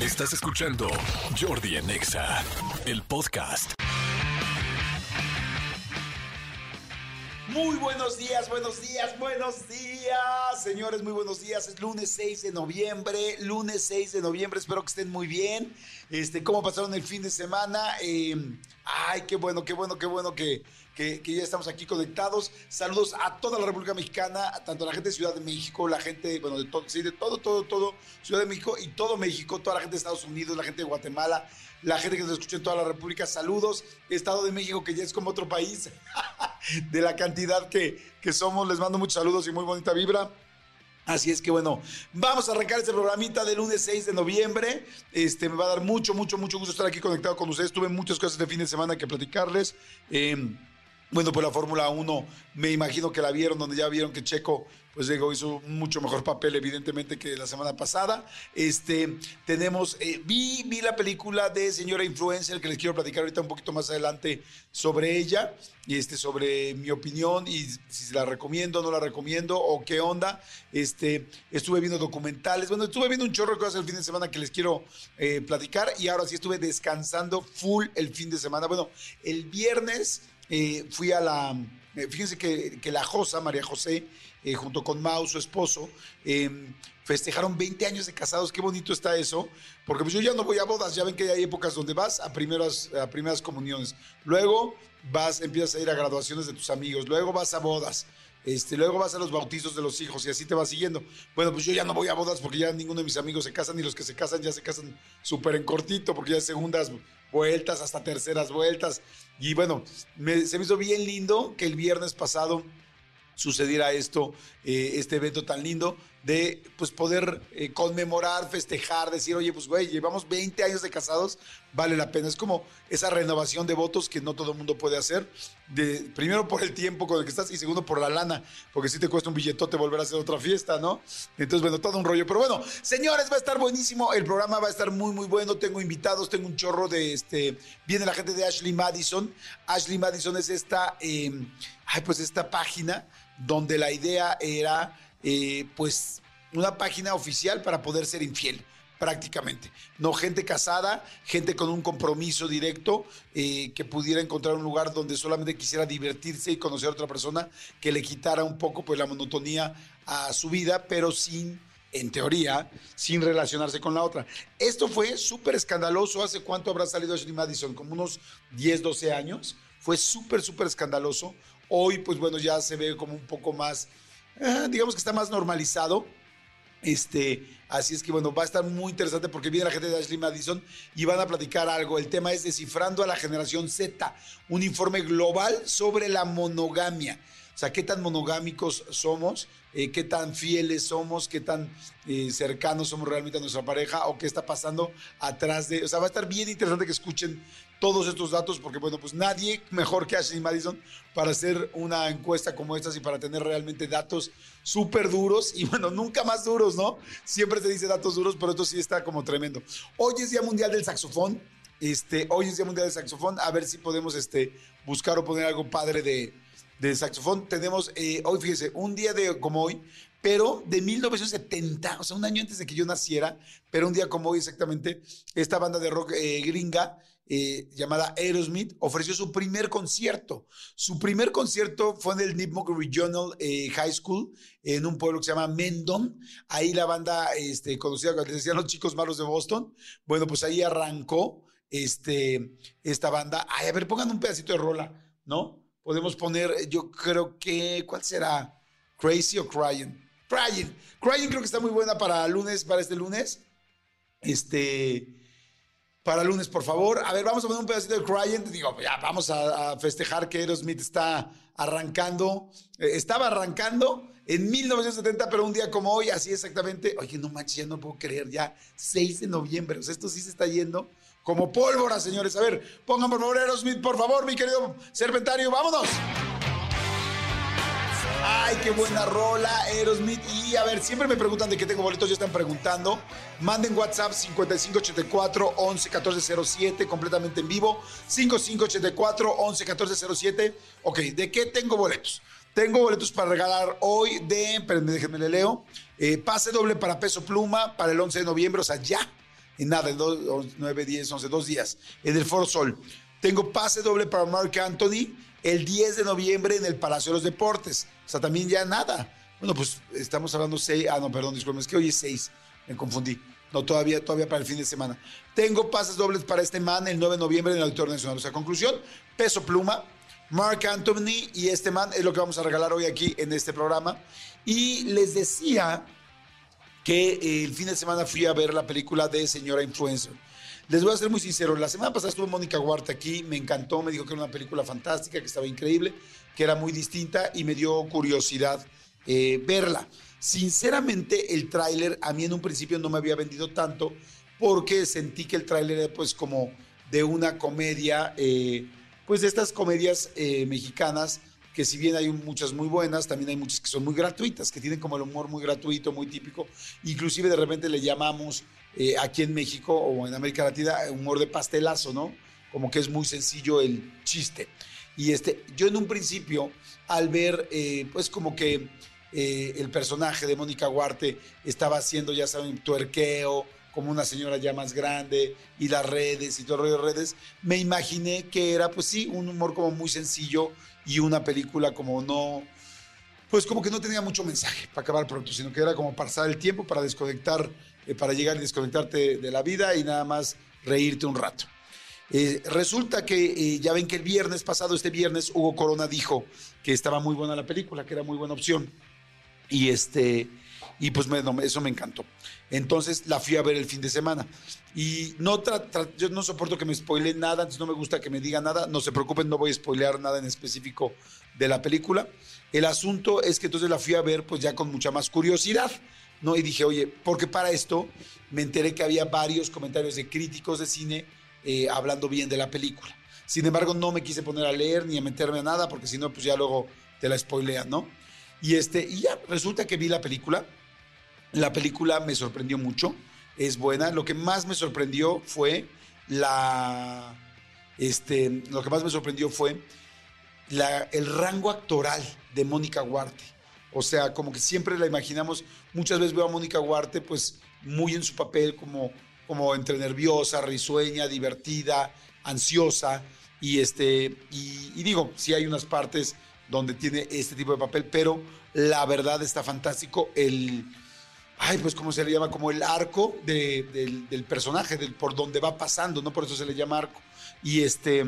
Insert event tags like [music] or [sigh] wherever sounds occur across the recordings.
Estás escuchando Jordi en Exa, el podcast. Muy buenos días, buenos días, buenos días, señores, muy buenos días. Es lunes 6 de noviembre, lunes 6 de noviembre, espero que estén muy bien. Este, ¿Cómo pasaron el fin de semana? Eh, ay, qué bueno, qué bueno, qué bueno que, que, ya estamos aquí conectados. Saludos a toda la República Mexicana, tanto la gente de Ciudad de México, la gente, bueno, de todo, sí, de todo, todo, todo, Ciudad de México y todo México, toda la gente de Estados Unidos, la gente de Guatemala, la gente que nos escucha en toda la República, saludos. Estado de México, que ya es como otro país, [laughs] de la cantidad que, que somos, les mando muchos saludos y muy bonita vibra. Así es que bueno, vamos a arrancar este programita del lunes 6 de noviembre. Este me va a dar mucho, mucho, mucho gusto estar aquí conectado con ustedes. Tuve muchas cosas de fin de semana que platicarles. Eh, bueno, pues la Fórmula 1, me imagino que la vieron, donde ya vieron que Checo, pues digo, hizo mucho mejor papel, evidentemente, que la semana pasada. Este, tenemos, eh, vi, vi la película de Señora Influencer, que les quiero platicar ahorita un poquito más adelante sobre ella, y este, sobre mi opinión, y si la recomiendo, no la recomiendo, o qué onda. Este, estuve viendo documentales, bueno, estuve viendo un chorro de cosas el fin de semana que les quiero eh, platicar, y ahora sí estuve descansando full el fin de semana. Bueno, el viernes eh, fui a la, eh, fíjense que, la Josa, María José, eh, junto con Mau, su esposo, em, festejaron 20 años de casados, qué bonito está eso, porque pues yo ya no voy a bodas, ya ven que hay épocas donde vas a primeras, a primeras comuniones, luego vas, empiezas a ir a graduaciones de tus amigos, luego vas a bodas, este, luego vas a los bautizos de los hijos y así te vas siguiendo. Bueno, pues yo ya no voy a bodas porque ya ninguno de mis amigos se casan y los que se casan ya se casan súper en cortito porque ya es segundas vueltas hasta terceras vueltas. Y bueno, se me hizo bien lindo que el viernes pasado sucediera esto, eh, este evento tan lindo de pues poder eh, conmemorar, festejar, decir, oye, pues güey, llevamos 20 años de casados, vale la pena. Es como esa renovación de votos que no todo el mundo puede hacer. De, primero por el tiempo con el que estás y segundo por la lana, porque si te cuesta un billetote volver a hacer otra fiesta, ¿no? Entonces, bueno, todo un rollo. Pero bueno, señores, va a estar buenísimo. El programa va a estar muy, muy bueno. Tengo invitados, tengo un chorro de este. Viene la gente de Ashley Madison. Ashley Madison es esta, em, ay, pues esta página donde la idea era, eh, pues, una página oficial para poder ser infiel prácticamente. No gente casada, gente con un compromiso directo, eh, que pudiera encontrar un lugar donde solamente quisiera divertirse y conocer a otra persona, que le quitara un poco pues la monotonía a su vida, pero sin, en teoría, sin relacionarse con la otra. Esto fue súper escandaloso. ¿Hace cuánto habrá salido Ashley Madison? Como unos 10, 12 años. Fue súper, súper escandaloso. Hoy, pues bueno, ya se ve como un poco más, digamos que está más normalizado. Este, así es que bueno, va a estar muy interesante porque viene la gente de Ashley Madison y van a platicar algo. El tema es descifrando a la generación Z, un informe global sobre la monogamia. O sea, qué tan monogámicos somos, eh, qué tan fieles somos, qué tan eh, cercanos somos realmente a nuestra pareja o qué está pasando atrás de... O sea, va a estar bien interesante que escuchen todos estos datos porque, bueno, pues nadie mejor que Ashley Madison para hacer una encuesta como esta y para tener realmente datos súper duros y, bueno, nunca más duros, ¿no? Siempre se dice datos duros, pero esto sí está como tremendo. Hoy es Día Mundial del Saxofón. Este, hoy es Día Mundial del Saxofón. A ver si podemos este, buscar o poner algo padre de, de saxofón. Tenemos eh, hoy, fíjese, un día de como hoy, pero de 1970, o sea, un año antes de que yo naciera, pero un día como hoy exactamente, esta banda de rock eh, gringa eh, llamada Aerosmith ofreció su primer concierto. Su primer concierto fue en el Nipmuc Regional eh, High School, en un pueblo que se llama Mendon. Ahí la banda este, conocida, les decían los chicos malos de Boston. Bueno, pues ahí arrancó este, esta banda. Ay, a ver, pongan un pedacito de rola, ¿no? Podemos poner, yo creo que, ¿cuál será? Crazy o Crying. Crying. Crying creo que está muy buena para lunes, para este lunes. Este para lunes, por favor. A ver, vamos a poner un pedacito de Crying. Digo, ya vamos a, festejar que Aerosmith está arrancando. Eh, estaba arrancando en 1970, pero un día como hoy, así exactamente. Oye, no manches, ya no puedo creer, ya 6 de noviembre. O sea, esto sí se está yendo como pólvora, señores. A ver, pongan por favor Aerosmith, por favor, mi querido Serpentario. ¡Vámonos! Ay, qué buena rola, Aerosmith. Y a ver, siempre me preguntan de qué tengo boletos, ya están preguntando. Manden WhatsApp 5584 111407, completamente en vivo. 5584 111407. Ok, ¿de qué tengo boletos? Tengo boletos para regalar hoy de, espérenme, déjenme le leo. Eh, pase doble para peso pluma para el 11 de noviembre, o sea, ya en nada, en 9, 10, 11, dos días, en el Foro Sol. Tengo pase doble para Mark Anthony el 10 de noviembre en el Palacio de los Deportes. O sea, también ya nada. Bueno, pues estamos hablando 6, ah, no, perdón, disculpen, es que hoy es 6, me confundí. No, todavía, todavía para el fin de semana. Tengo pases dobles para este man el 9 de noviembre en el Auditorio Nacional. O sea, conclusión, peso pluma, Mark Anthony y este man es lo que vamos a regalar hoy aquí en este programa. Y les decía que el fin de semana fui a ver la película de Señora Influencer. Les voy a ser muy sincero, la semana pasada estuvo Mónica Huarta aquí, me encantó, me dijo que era una película fantástica, que estaba increíble, que era muy distinta y me dio curiosidad eh, verla. Sinceramente, el tráiler a mí en un principio no me había vendido tanto porque sentí que el tráiler era pues como de una comedia, eh, pues de estas comedias eh, mexicanas que si bien hay muchas muy buenas, también hay muchas que son muy gratuitas, que tienen como el humor muy gratuito, muy típico. Inclusive de repente le llamamos eh, aquí en México o en América Latina humor de pastelazo, ¿no? Como que es muy sencillo el chiste. Y este, yo en un principio, al ver, pues como que eh, el personaje de Mónica Huarte estaba haciendo, ya saben, tuerqueo, como una señora ya más grande, y las redes y todo el rollo de redes, me imaginé que era, pues sí, un humor como muy sencillo y una película como no, pues como que no tenía mucho mensaje para acabar pronto, sino que era como pasar el tiempo para desconectar, eh, para llegar y desconectarte de la vida y nada más reírte un rato. Eh, resulta que ya ven que el viernes pasado, este viernes, Hugo Corona dijo que estaba muy buena la película, que era muy buena opción. Y este, y pues eso me encantó. Entonces la fui a ver el fin de semana. Y no yo no soporto que me spoileen nada, no me gusta que me digan nada. No se preocupen, no voy a spoilear nada en específico de la película. El asunto es que entonces la fui a ver pues ya con mucha más curiosidad. ¿No? Y dije, oye, porque para esto me enteré que había varios comentarios de críticos de cine eh, hablando bien de la película. Sin embargo, no me quise poner a leer ni a meterme a nada, porque si no, pues ya luego te la spoilean, ¿no? Y, este, y ya, resulta que vi la película. La película me sorprendió mucho. Es buena. Lo que más me sorprendió fue la. Este, lo que más me sorprendió fue la, el rango actoral de Mónica Huarte. O sea, como que siempre la imaginamos. Muchas veces veo a Mónica Huarte, pues muy en su papel, como, como entre nerviosa, risueña, divertida, ansiosa. Y, este, y, digo, sí hay unas partes donde tiene este tipo de papel, pero la verdad está fantástico el, ay, pues cómo se le llama, como el arco del, personaje, del, por donde va pasando, ¿no? Por eso se le llama arco. Y este,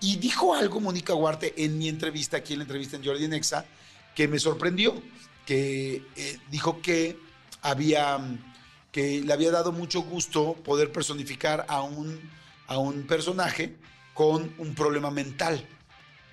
y dijo algo Mónica Huarte en mi entrevista, aquí en la entrevista en Jordi Nexa, que me sorprendió, que eh, dijo que había, que le había dado mucho gusto poder personificar a un, a un personaje con un problema mental.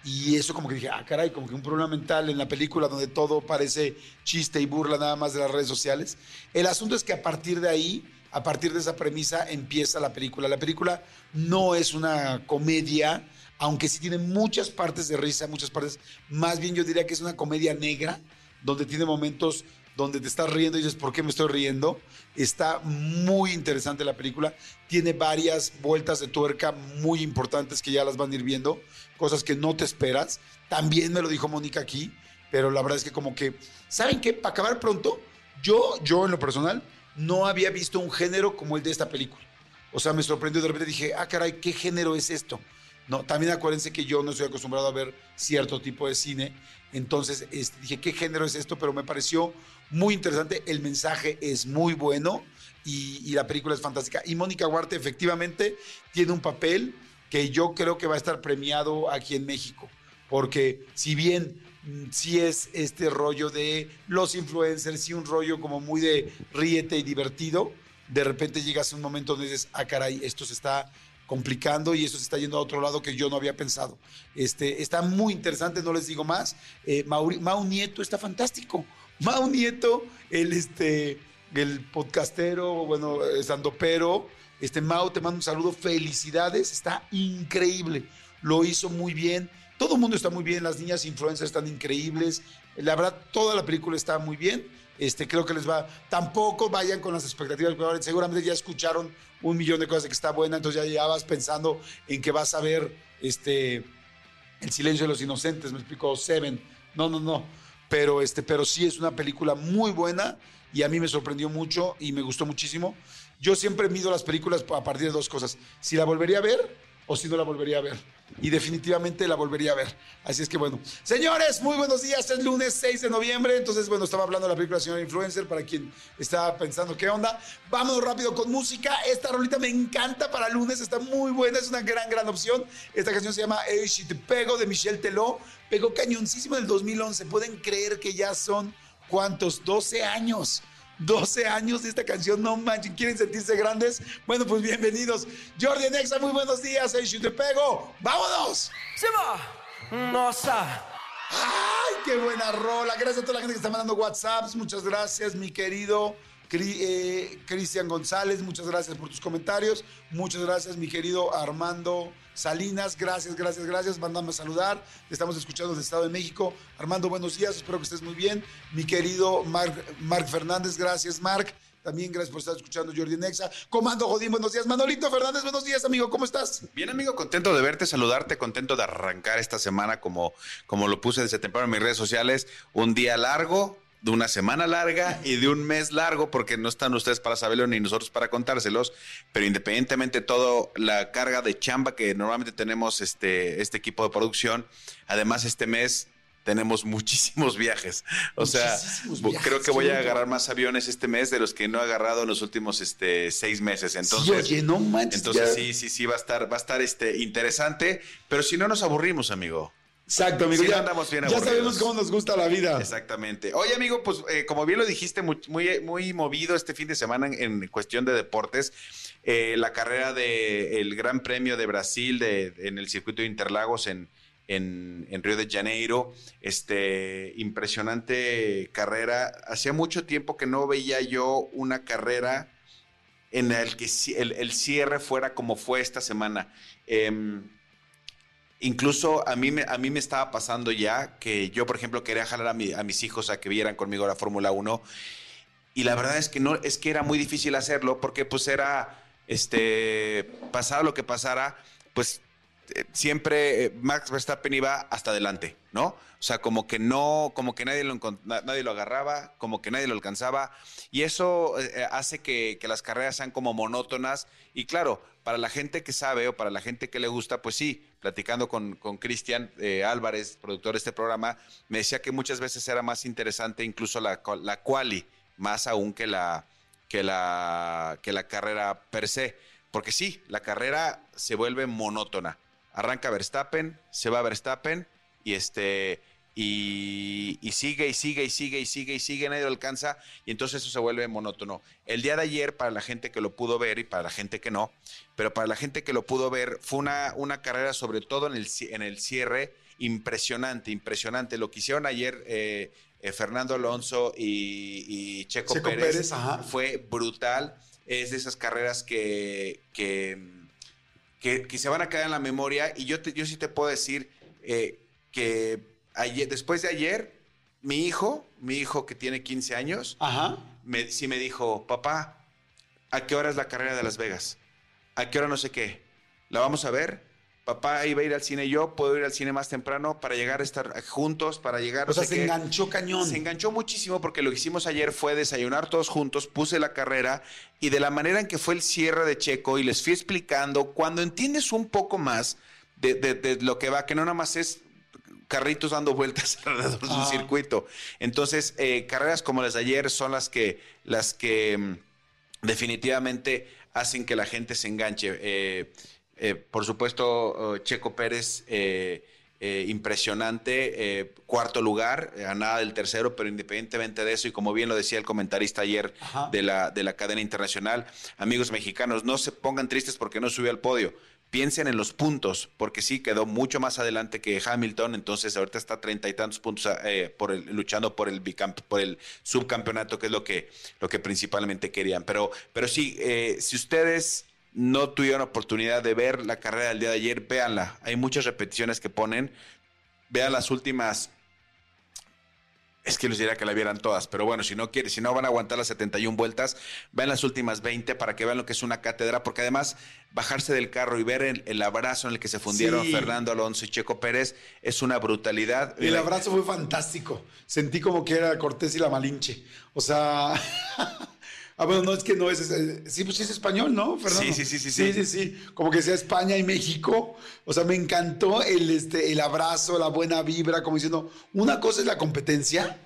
Y eso como que dije, ah, caray, como que un problema mental en la película donde todo parece chiste y burla nada más de las redes sociales. El asunto es que a partir de ahí, a partir de esa premisa, empieza la película. La película no es una comedia, aunque sí tiene muchas partes de risa, muchas partes, más bien yo diría que es una comedia negra, donde tiene momentos donde te estás riendo y dices, ¿por qué me estoy riendo? Está muy interesante la película. Tiene varias vueltas de tuerca muy importantes que ya las van a ir viendo, cosas que no te esperas. También me lo dijo Mónica aquí, pero la verdad es que como que, ¿saben qué? Para acabar pronto, yo, yo en lo personal, no había visto un género como el de esta película. O sea, me sorprendió de repente, dije, ah, caray, ¿qué género es esto? No, también acuérdense que yo no estoy acostumbrado a ver cierto tipo de cine. Entonces este, dije, ¿qué género es esto? Pero me pareció muy interesante, el mensaje es muy bueno y, la película es fantástica. Y Mónica Huarte efectivamente tiene un papel que yo creo que va a estar premiado aquí en México, porque si bien mm, sí es este rollo de los influencers, y un rollo como muy de ríete y divertido, de repente llegas a un momento donde dices, ah, caray, esto se está complicando y esto se está yendo a otro lado que yo no había pensado. Este, está muy interesante, no les digo más. Eh, Mau Nieto está fantástico. Mau Nieto, el, este, el podcastero, bueno, pero este, Mau, te mando un saludo, felicidades, está increíble, lo hizo muy bien, todo el mundo está muy bien, las niñas influencers están increíbles, la verdad, toda la película está muy bien, este, creo que les va, tampoco vayan con las expectativas, seguramente ya escucharon un millón de cosas de que está buena, entonces ya, vas pensando en que vas a ver este, El silencio de los inocentes, me explicó Seven, no, no, no, pero, este, pero sí es una película muy buena y a mí me sorprendió mucho y me gustó muchísimo. Yo siempre mido las películas a partir de dos cosas. Si la volvería a ver o si no la volvería a ver. Y definitivamente la volvería a ver. Así es que bueno. Señores, muy buenos días. Es lunes 6 de noviembre. Entonces, bueno, estaba hablando de la película Señor Influencer para quien estaba pensando qué onda. Vámonos rápido con música. Esta rolita me encanta para lunes. Está muy buena. Es una gran, gran opción. Esta canción se llama Hey, Te Pego de Michelle Teló. Pegó cañoncísimo en el 2011. Pueden creer que ya son, ¿cuántos? 12 años. 12 años de esta canción, no manchen, ¿quieren sentirse grandes? Bueno, pues bienvenidos. Jordi Nexa, muy buenos días, hey, te pego, ¡vámonos! Se va, nossa. ¡Ay, qué buena rola! Gracias a toda la gente que está mandando WhatsApps, muchas gracias, mi querido Cristian González, muchas gracias por tus comentarios, muchas gracias, mi querido Armando. Salinas, gracias, gracias, gracias. Mándame a saludar. Estamos escuchando desde Estado de México. Armando, buenos días. Espero que estés muy bien. Mi querido Marc, Marc Fernández, gracias, Marc. También gracias por estar escuchando Jordi Nexa. Comando Jodín, buenos días. Manolito Fernández, buenos días, amigo. ¿Cómo estás? Bien, amigo, contento de verte, saludarte, contento de arrancar esta semana como, como lo puse desde temprano en mis redes sociales. Un día largo, de una semana larga y de un mes largo, porque no están ustedes para saberlo ni nosotros para contárselos, pero independientemente de todo la carga de chamba que normalmente tenemos este, este equipo de producción, además este mes tenemos muchísimos viajes. O sea, creo que voy a agarrar más aviones este mes de los que no he agarrado en los últimos este, seis meses. Entonces, sí, no manches, entonces sí, sí, sí, va a estar, va a estar este, interesante, pero si no nos aburrimos, amigo. Exacto, amigo. ya, andamos bien ya sabemos cómo nos gusta la vida. Exactamente. Oye, amigo, pues eh, como bien lo dijiste, muy, muy, movido este fin de semana en, cuestión de deportes. Eh, la carrera del Gran Premio de Brasil de, en el circuito de Interlagos en, en, Río de Janeiro. Este, impresionante carrera. Hacía mucho tiempo que no veía yo una carrera en el que el, cierre fuera como fue esta semana. Em, Incluso a mí, me, a mí me estaba pasando ya que yo, por ejemplo, quería jalar a, a mis hijos a que vieran conmigo la Fórmula 1 y la verdad es que no, es que era muy difícil hacerlo porque pues era, este, pasara lo que pasara, pues siempre eh, Max Verstappen iba hasta adelante, ¿no? O sea, como que no, como que nadie lo, nadie lo agarraba, como que nadie lo alcanzaba. Y eso eh, hace que, que, las carreras sean como monótonas. Y claro, para la gente que sabe o para la gente que le gusta, pues sí, platicando con Cristian Álvarez, productor de este programa, me decía que muchas veces era más interesante incluso la, la quali, más aún que la, que, la, que la carrera per se. Porque sí, la carrera se vuelve monótona arranca Verstappen, se va Verstappen y este y, sigue y sigue y sigue y sigue y sigue, nadie lo alcanza y entonces eso se vuelve monótono. El día de ayer, para la gente que lo pudo ver y para la gente que no, pero para la gente que lo pudo ver, fue una, una carrera sobre todo en el, en el cierre impresionante, impresionante. Lo que hicieron ayer eh, eh, Fernando Alonso y, Checo, Pérez, fue brutal. Es de esas carreras que, que que, se van a quedar en la memoria. Y yo, yo sí te puedo decir eh, que ayer, después de ayer, mi hijo, mi hijo que tiene 15 años, Me, sí me dijo, papá, ¿a qué hora es la carrera de Las Vegas? ¿A qué hora no sé qué? ¿La vamos a ver? Papá iba a ir al cine, yo puedo ir al cine más temprano para llegar a estar juntos, para llegar. O sea, se enganchó cañón. Se enganchó muchísimo porque lo que hicimos ayer fue desayunar todos juntos, puse la carrera y de la manera en que fue el cierre de Checo y les fui explicando, cuando entiendes un poco más de, lo que va, que no nada más es carritos dando vueltas [laughs] alrededor de un ah. circuito. Entonces, eh, carreras como las de ayer son las que, las que mm, definitivamente hacen que la gente se enganche. Eh, eh, por supuesto, oh, Checo Pérez, eh, eh, impresionante, cuarto lugar, a nada del tercero, pero independientemente de eso, y como bien lo decía el comentarista ayer de la, de la cadena internacional, amigos mexicanos, no se pongan tristes porque no subió al podio. Piensen en los puntos, porque sí quedó mucho más adelante que Hamilton, entonces ahorita está treinta y tantos puntos por el, luchando por el por el subcampeonato, que es lo que, lo que principalmente querían. Pero, pero sí, si ustedes no tuvieron oportunidad de ver la carrera del día de ayer, véanla. Hay muchas repeticiones que ponen. Vean las últimas. Es que les diría que la vieran todas, pero bueno, si no quieren, si no van a aguantar las 71 vueltas, vean las últimas 20 para que vean lo que es una cátedra, porque además bajarse del carro y ver el, abrazo en el que se fundieron Fernando Alonso y Checo Pérez es una brutalidad. El abrazo fue fantástico. Sentí como que era Cortés y la Malinche. O sea, [laughs] Ah, bueno, no es que no es. es- sí, pues sí es español, ¿no, Fernando? Sí, sí, sí, sí, Sí, sí. sí. Como que sea España y México. O sea, me encantó el, este, el abrazo, la buena vibra, como diciendo, una cosa es la competencia,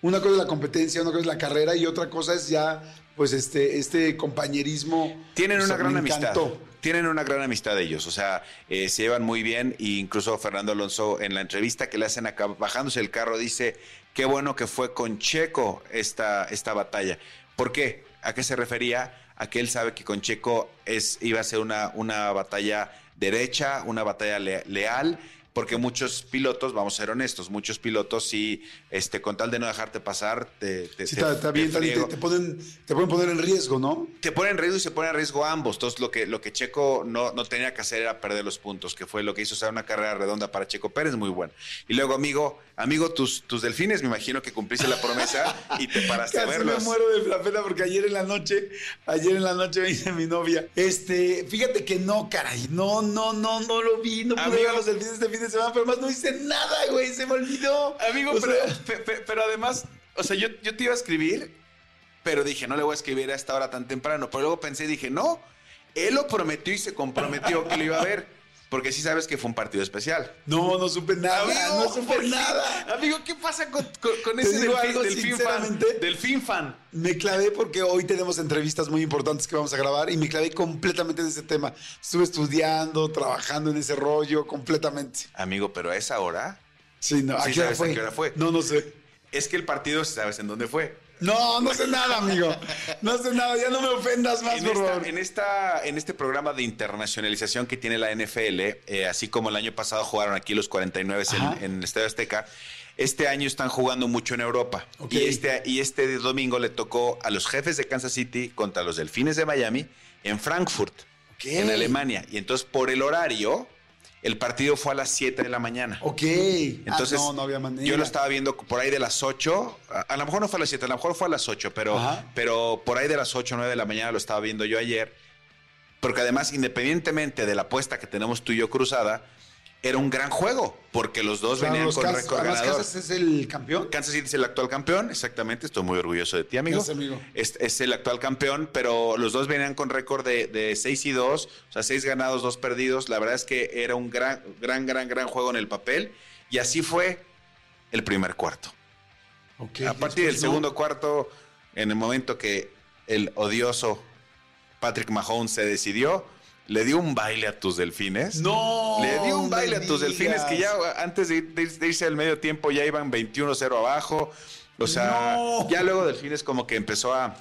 una cosa es la competencia, una cosa es la carrera y otra cosa es ya, pues, este, este compañerismo. Tienen O una gran me amistad. encantó. Tienen una gran amistad ellos, o sea, eh, se llevan muy bien e incluso Fernando Alonso en la entrevista que le hacen acá, bajándose el carro, dice, qué bueno que fue con Checo esta, esta batalla. ¿Por qué? ¿A qué se refería? A que él sabe que con Checo es, iba a ser una, una batalla derecha, una batalla le- leal, porque muchos pilotos, vamos a ser honestos, muchos pilotos sí, este, con tal de no dejarte pasar, te, te, Sí, te- está, bien, te, te ponen, te pueden poner en riesgo, ¿no? te pone en riesgo y se pone en riesgo ambos. Entonces, lo que, lo que Checo no, no tenía que hacer era perder los puntos, que fue lo que hizo ser una carrera redonda para Checo Pérez, muy buena. Y luego, amigo, amigo, tus, tus delfines, me imagino que cumpliste la promesa y te paraste a Casi me verlos. muero de la pena porque ayer en la noche, ayer en la noche me dice mi novia, este, fíjate que no, caray, no, no, no, no lo vi, no pude Amigo. ver a los delfines este fin de semana, pero más no hice nada, güey, se me olvidó. Amigo, O pero, sea, pe- pe- pero además, o sea, yo, yo te iba a escribir, pero dije, no le voy a escribir a esta hora tan temprano. Pero luego pensé y dije, no, él lo prometió y se comprometió que lo iba a ver. Porque sí sabes que fue un partido especial. no, no supe nada, Amigo, no supe nada. Amigo, ¿qué pasa con, con- con Te ese delfín, algo delfín fan? sinceramente. Delfín fan. Me clavé porque hoy tenemos entrevistas muy importantes que vamos a grabar y me clavé completamente en ese tema. Estuve estudiando, trabajando en ese rollo completamente. Amigo, pero a esa hora Sí, no, ¿a Sí qué hora sabes a fue? qué hora fue. No, no sé. es que el partido, ¿sabes en dónde fue? No, no sé nada, amigo. No sé nada, ya no me ofendas más, En por esta, favor. en, esta, en este programa de internacionalización que tiene la NFL, eh, así como el año pasado jugaron aquí los 49 Ajá. en, en el Estadio Azteca, este año están jugando mucho en Europa. Y, este, y este domingo le tocó a los jefes de Kansas City contra los Delfines de Miami en Frankfurt, en Alemania. Y entonces, por el horario, el partido fue a las 7 de la mañana. Ok. Entonces, Ah, no, no había manera. yo lo estaba viendo por ahí de las 8. A, a lo mejor no fue a las 7, a lo mejor fue a las 8, pero, Ajá. pero por ahí de las 8 o 9 de la mañana lo estaba viendo yo ayer. Porque además, independientemente de la apuesta que tenemos tú y yo cruzada, era un gran juego, porque los dos venían los con récord ganador. Kansas es el campeón. Kansas City es el actual campeón, exactamente. Estoy muy orgulloso de ti, amigo. Gracias, amigo. Es, es el actual campeón, pero los dos venían con récord de, de 6 y 2, o sea, 6 ganados, 2 perdidos. La verdad es que era un gran, gran, gran, gran juego en el papel. Y así fue el primer cuarto. A partir del no. segundo cuarto, en el momento que el odioso Patrick Mahomes se decidió, le dio un baile a tus delfines. No. Le dio un baile a tus delfines que ya antes de, de ir- de irse al medio tiempo ya iban 21-0 abajo. O sea, No. ya luego Delfines como que empezó a,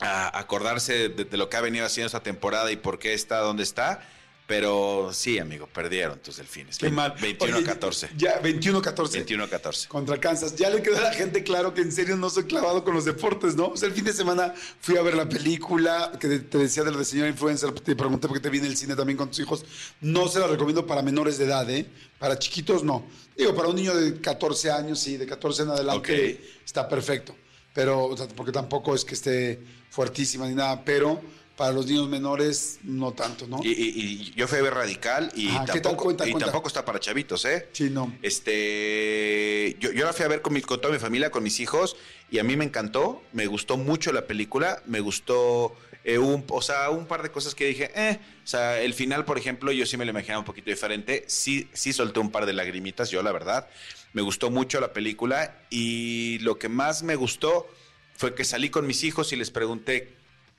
a acordarse de, de lo que ha venido haciendo esta temporada y por qué está donde está. Pero sí, amigo, perdieron tus Delfines. Qué mal. 21 Oye, 14. Ya, 21-14. 21 14. Contra Kansas. Ya le quedó a la gente claro que en serio no soy clavado con los deportes, ¿no? O sea, el fin de semana fui a ver la película que te- decía de la de señora influencer. Te pregunté por qué te vi en el cine también con tus hijos. No se la recomiendo para menores de edad, ¿eh? Para chiquitos, no. Digo, para un niño de 14 años, sí, de 14 en adelante está perfecto. Pero, o sea, porque tampoco es que esté fuertísima ni nada, pero para los niños menores, no tanto, ¿no? Y, y- y yo fui a ver Radical y, Ajá, ¿qué tal? tampoco, Cuenta, y cuenta. tampoco está para chavitos, ¿eh? Sí, no. Este, yo, yo la fui a ver con, mi- con toda mi familia, con mis hijos, y a mí me encantó, me gustó mucho la película, me gustó, eh, un, o sea, un par de cosas que dije, eh, o sea, el final, por ejemplo, yo sí me lo imaginaba un poquito diferente, sí, sí solté un par de lagrimitas, yo la verdad, me gustó mucho la película, y lo que más me gustó fue que salí con mis hijos y les pregunté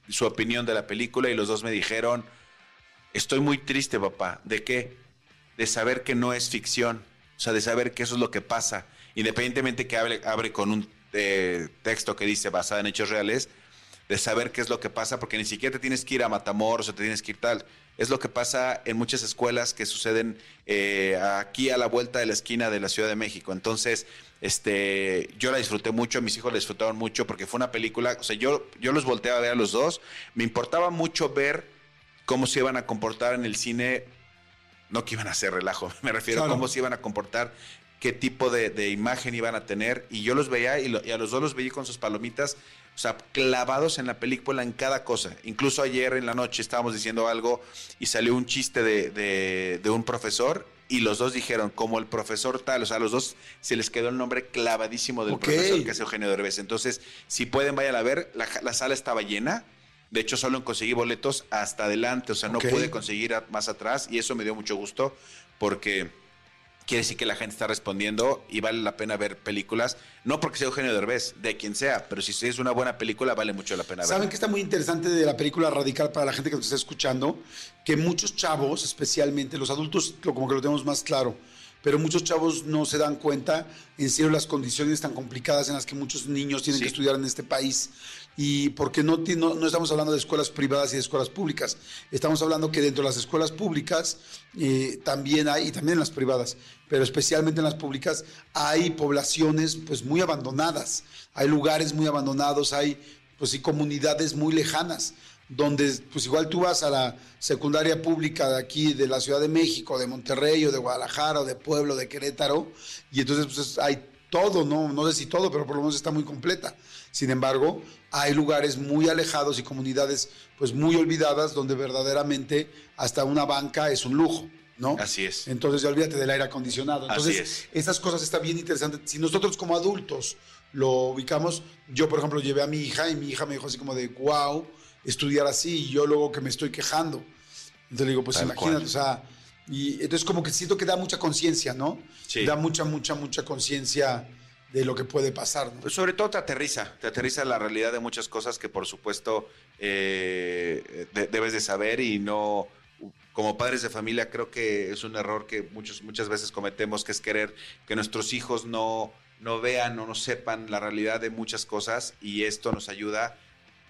su opinión de la película, y los dos me dijeron, estoy muy triste, papá, ¿de qué? De saber que no es ficción, o sea, de saber que eso es lo que pasa, independientemente que hable, abre con un eh, texto que dice basada en hechos reales, de saber qué es lo que pasa, porque ni siquiera te tienes que ir a Matamoros o te tienes que ir tal. Es lo que pasa en muchas escuelas que suceden eh, aquí a la vuelta de la esquina de la Ciudad de México. Entonces, este, yo la disfruté mucho, mis hijos la disfrutaron mucho porque fue una película, o sea, yo, yo los volteaba a ver a los dos, me importaba mucho ver cómo se iban a comportar en el cine no que iban a hacer relajo, [laughs] me refiero Claro. a cómo se iban a comportar, qué tipo de, de imagen iban a tener. Y yo los veía y, lo- y a los dos los veía con sus palomitas, o sea, clavados en la película, en cada cosa. Incluso ayer en la noche estábamos diciendo algo y salió un chiste de, de- de un profesor y los dos dijeron, como el profesor tal, o sea, a los dos se les quedó el nombre clavadísimo del profesor que es Eugenio Derbez. Entonces, si pueden, vayan a ver, la, la sala estaba llena. De hecho, solo conseguí boletos hasta adelante, o sea, no Ok. pude conseguir a- más atrás y eso me dio mucho gusto porque quiere decir que la gente está respondiendo y vale la pena ver películas, no porque sea Eugenio Derbez, de quien sea, pero si es una buena película, vale mucho la pena ¿Saben verla. que está muy interesante de la película Radical para la gente que nos está escuchando? Que muchos chavos, especialmente los adultos, como que lo tenemos más claro, pero muchos chavos no se dan cuenta en serio las condiciones tan complicadas en las que muchos niños tienen Sí. que estudiar en este país. Y porque no, no, estamos hablando de escuelas privadas y de escuelas públicas. Estamos hablando que dentro de las escuelas públicas eh, también hay, y también en las privadas, pero especialmente en las públicas, hay poblaciones pues muy abandonadas, hay lugares muy abandonados, hay pues sí comunidades muy lejanas donde pues igual tú vas a la secundaria pública de aquí, de la Ciudad de México, de Monterrey o de Guadalajara o de Pueblo, de Querétaro, y entonces pues hay todo, ¿no? No sé si todo, pero por lo menos está muy completa. Sin embargo, hay lugares muy alejados y comunidades pues muy olvidadas donde verdaderamente hasta una banca es un lujo, ¿no? Así es. Entonces ya olvídate del aire acondicionado. Así Entonces, es. estas cosas están bien interesantes. Si nosotros como adultos lo ubicamos, yo por ejemplo llevé a mi hija y mi hija me dijo así como de, wow, estudiar así y yo luego que me estoy quejando. Entonces le digo, pues Tal imagínate, cual. o sea, y entonces como que siento que da mucha conciencia, ¿no? Sí. Da mucha, mucha, mucha conciencia de lo que puede pasar, ¿no? Pues sobre todo te aterriza, te aterriza la realidad de muchas cosas que por supuesto eh, de- debes de saber y no, como padres de familia creo que es un error que muchos, muchas veces cometemos, que es querer que nuestros hijos no, no vean o no sepan la realidad de muchas cosas y esto nos ayuda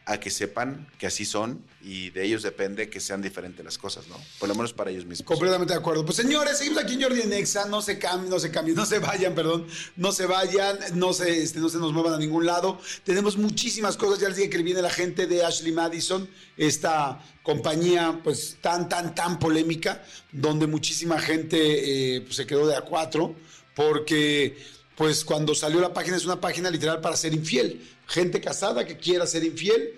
a que sepan que así son y de ellos depende que sean diferentes las cosas, ¿no? Por lo menos para ellos mismos. Completamente de acuerdo. Pues señores, seguimos aquí en Jordi en Exa. No se cambien, no se cambien, no se vayan, perdón. No se vayan, no se, este, no se nos muevan a ningún lado. Tenemos muchísimas cosas. Ya les dije que viene la gente de Ashley Madison, esta compañía pues tan, tan, tan polémica, donde muchísima gente eh, pues, se quedó de a cuatro, porque pues cuando salió la página es una página literal para ser infiel. Gente casada que quiera ser infiel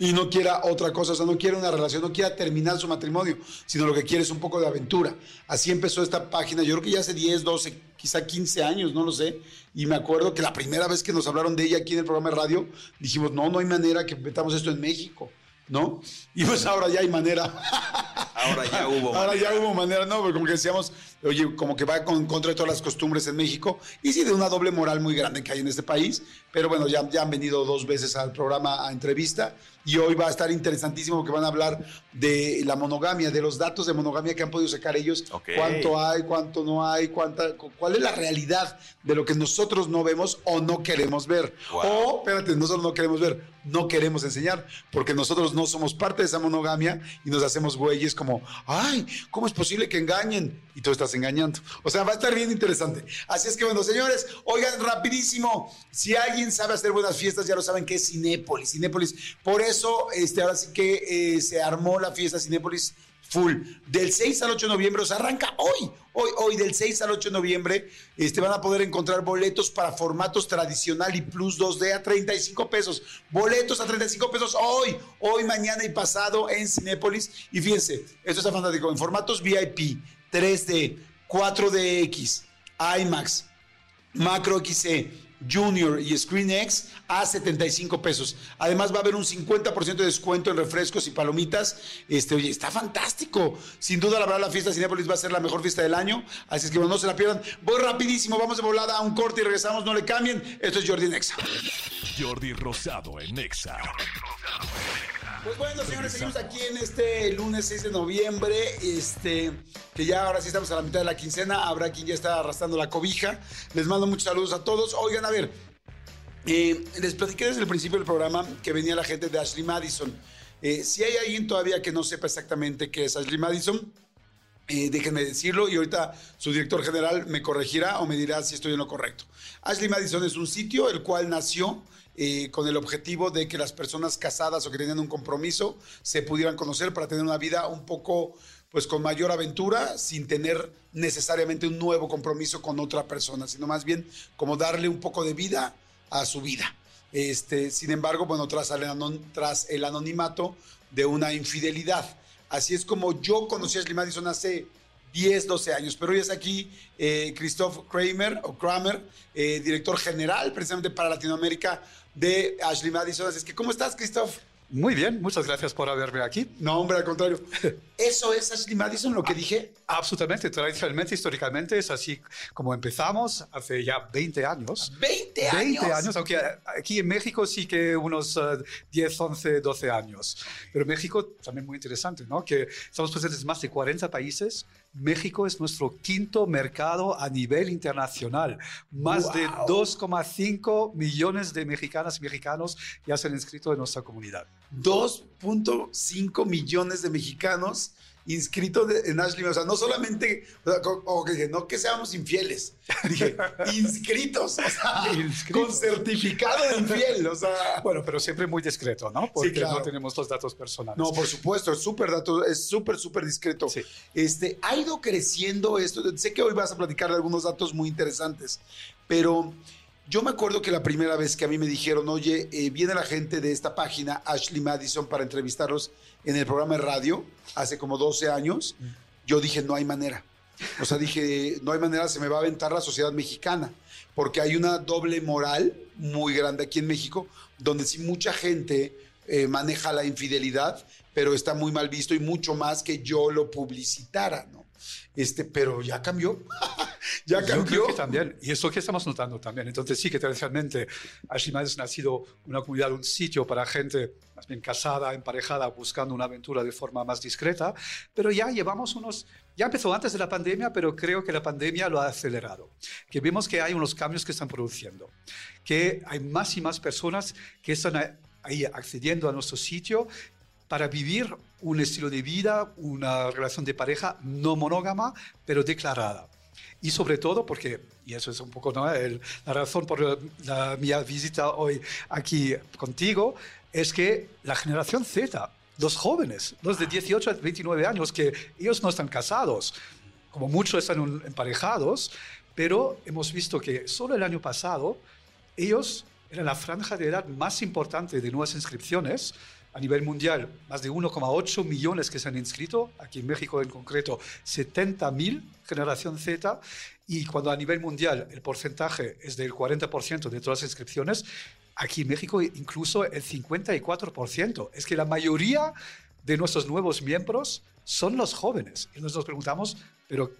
y no quiera otra cosa, o sea, no quiere una relación, no quiera terminar su matrimonio, sino lo que quiere es un poco de aventura. Así empezó esta página, yo creo que ya hace 10, 12, quizá 15 años, no lo sé, y me acuerdo que la primera vez que nos hablaron de ella aquí en el programa de radio, dijimos, no, no hay manera que metamos esto en México, ¿no? Y pues ahora ya hay manera. [laughs] Ahora ya [laughs] hubo. Ahora manera. ya hubo manera, ¿no? Porque como que decíamos, oye, como que va con, contra de todas las costumbres en México y sí de una doble moral muy grande que hay en este país. Pero bueno, ya, ya han venido dos veces al programa a entrevista y hoy va a estar interesantísimo porque van a hablar de la monogamia, de los datos de monogamia que han podido sacar ellos. Cuánto hay, cuánto no hay, cuánta, cu- cuál es la realidad de lo que nosotros no vemos o no queremos ver. Wow. O, espérate, nosotros no queremos ver, no queremos enseñar, porque nosotros no somos parte de esa monogamia y nos hacemos güeyes como, ay, ¿cómo es posible que engañen? Y tú estás engañando. O sea, va a estar bien interesante. Así es que, bueno, señores, oigan rapidísimo, si alguien sabe hacer buenas fiestas, ya lo saben que es Cinépolis. Cinépolis, por eso, este, ahora sí que eh, se armó la fiesta Cinépolis full. Del 6 al 8 de noviembre, o sea, arranca hoy, hoy, hoy, del 6 al 8 de noviembre, este, van a poder encontrar boletos para formatos tradicional y plus 2D a 35 pesos. Boletos a 35 pesos hoy, hoy, mañana y pasado en Cinépolis. Y fíjense, esto está fantástico, en formatos VIP, 3D, 4DX, IMAX, Macro XC, Junior y Screen X a 75 pesos. Además va a haber un 50% de descuento en refrescos y palomitas. Este, oye, está fantástico. Sin duda, la verdad, la fiesta de Cinépolis va a ser la mejor fiesta del año. Así es que bueno, no se la pierdan. Voy rapidísimo, vamos de volada a un corte y regresamos. No le cambien. Esto es Jordi Nexa. Jordi Rosado en Exa. Pues bueno, señores, seguimos aquí en este lunes 6 de noviembre, este, que ya ahora sí estamos a la mitad de la quincena, habrá quien ya está arrastrando la cobija. Les mando muchos saludos a todos. Oigan, a ver, eh, les platiqué desde el principio del programa que venía la gente de Ashley Madison. Eh, si hay alguien todavía que no sepa exactamente qué es Ashley Madison, eh, déjenme decirlo y ahorita su director general me corregirá o me dirá si estoy en lo correcto. Ashley Madison es un sitio el cual nació con el objetivo de que las personas casadas o que tenían un compromiso se pudieran conocer para tener una vida un poco pues con mayor aventura sin tener necesariamente un nuevo compromiso con otra persona, sino más bien como darle un poco de vida a su vida. Este, sin embargo, bueno, tras el, anonimato de una infidelidad. Así es como yo conocí a Ashley Madison hace 10, 12 años. Pero hoy es aquí eh, Christoph Kramer, o Kramer, eh, director general precisamente para Latinoamérica de Ashley Madison. Así es que, ¿cómo estás, Christoph? Muy bien, muchas gracias por haberme aquí. No, hombre, al contrario. [laughs] ¿Eso es Ashley Madison lo que dije? Absolutamente, tradicionalmente, históricamente es así como empezamos hace ya 20 años. 20 años. 20 años, aunque aquí en México sí que unos 10, 11, 12 años. Pero México también muy interesante, ¿no? Que estamos presentes en más de 40 países. México es nuestro quinto mercado a nivel internacional. Más de 2,5 millones de mexicanas y mexicanos ya se han inscrito en nuestra comunidad. 2.5 millones de mexicanos inscritos en Ashley. O sea, no solamente, o, que no que seamos infieles, dije, [laughs] inscritos, o sea, con certificado de infiel, o sea. Bueno, pero siempre muy discreto, ¿no? Porque no tenemos los datos personales. No, por supuesto, es súper dato, es súper, súper discreto. Sí. Este, ha ido creciendo esto. Sé que hoy vas a platicar de algunos datos muy interesantes, pero yo me acuerdo que la primera vez que a mí me dijeron, oye, eh, viene la gente de esta página, Ashley Madison, para entrevistarlos en el programa de radio, hace como 12 años, yo dije, no hay manera. O sea, dije, no hay manera, se me va a aventar la sociedad mexicana, porque hay una doble moral muy grande aquí en México, donde sí mucha gente eh, maneja la infidelidad, pero está muy mal visto y mucho más que yo lo publicitara, ¿no? Este, pero ya cambió. [laughs] ya cambió. Yo creo que también, y eso que estamos notando también. Entonces sí que tradicionalmente Ashley Madison ha sido una comunidad, un sitio para gente más bien casada, emparejada, buscando una aventura de forma más discreta, pero ya llevamos unos, ya empezó antes de la pandemia, pero creo que la pandemia lo ha acelerado, que vemos que hay unos cambios que están produciendo, que hay más y más personas que están ahí accediendo a nuestro sitio para vivir un estilo de vida, una relación de pareja no monógama, pero declarada. Y sobre todo porque, y eso es un poco la razón por la, mi visita hoy aquí contigo, es que la generación Z, los jóvenes, los de 18 a 29 años, que ellos no están casados, como muchos están emparejados, pero hemos visto que solo el año pasado ellos eran la franja de edad más importante de nuevas inscripciones a nivel mundial, más de 1,8 millones que se han inscrito, aquí en México en concreto 70.000 generación Z, y cuando a nivel mundial el porcentaje es del 40% de todas las inscripciones, aquí en México incluso el 54%. Es que la mayoría de nuestros nuevos miembros son los jóvenes. Y nos preguntamos, pero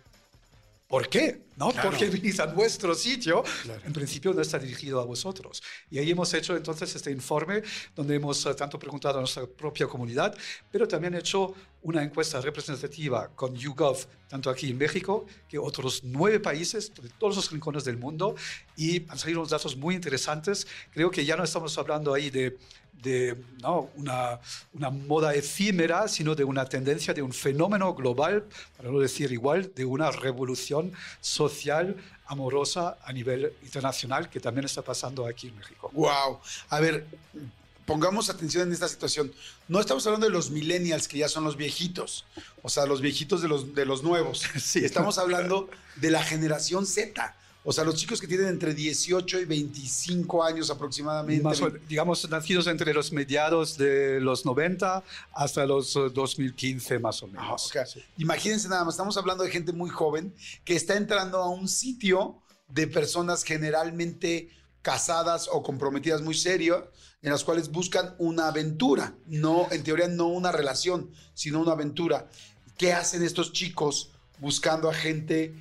¿Por qué? ¿No? Claro. Porque [laughs] venís a nuestro sitio. Claro. En principio no está dirigido a vosotros. Y ahí hemos hecho entonces este informe donde hemos uh, tanto preguntado a nuestra propia comunidad, pero también hecho una encuesta representativa con YouGov, tanto aquí en México que otros nueve países, de todos los rincones del mundo, y han salido unos datos muy interesantes. Creo que ya no estamos hablando ahí de de ¿no? una, una, moda efímera, sino de una tendencia, de un fenómeno global, para no decir igual, de una revolución social amorosa a nivel internacional que también está pasando aquí en México. ¡Wow! A ver, pongamos atención en esta situación. No estamos hablando de los millennials, que ya son los viejitos, o sea, los viejitos de los, de los nuevos. [laughs] Sí. Estamos hablando de la generación Z. O sea, los chicos que tienen entre 18 y 25 años aproximadamente. Más, digamos, nacidos entre los mediados de los 90 hasta los 2015 más o menos. Ah, okay. sí. Imagínense nada más, estamos hablando de gente muy joven que está entrando a un sitio de personas generalmente casadas o comprometidas muy serio, en las cuales buscan una aventura, no, en teoría no una relación, sino una aventura. ¿Qué hacen estos chicos buscando a gente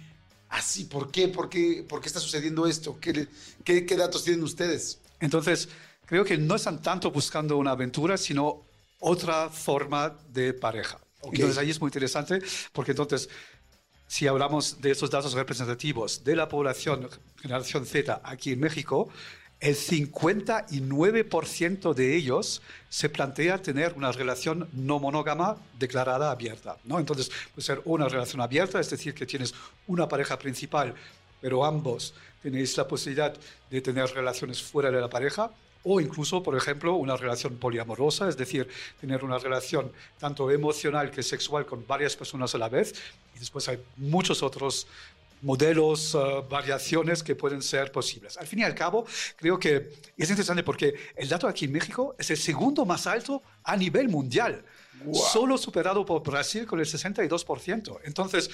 así? ¿Por qué? ¿Por qué, ¿Por qué está sucediendo esto? ¿Qué, ¿Qué, qué, datos tienen ustedes? Entonces, creo que no están tanto buscando una aventura, sino otra forma de pareja. Okay. Entonces, ahí es muy interesante, porque entonces, si hablamos de esos datos representativos de la población generación Z aquí en México, el 59% de ellos se plantea tener una relación no monógama declarada abierta. ¿no? Entonces, puede ser una relación abierta, es decir, que tienes una pareja principal, pero ambos tenéis la posibilidad de tener relaciones fuera de la pareja, o incluso, por ejemplo, una relación poliamorosa, es decir, tener una relación tanto emocional que sexual con varias personas a la vez. Y después hay muchos otros modelos, uh, variaciones que pueden ser posibles. Al fin y al cabo, creo que es interesante porque el dato aquí en México es el segundo más alto a nivel mundial, wow. solo superado por Brasil con el 62%. Entonces,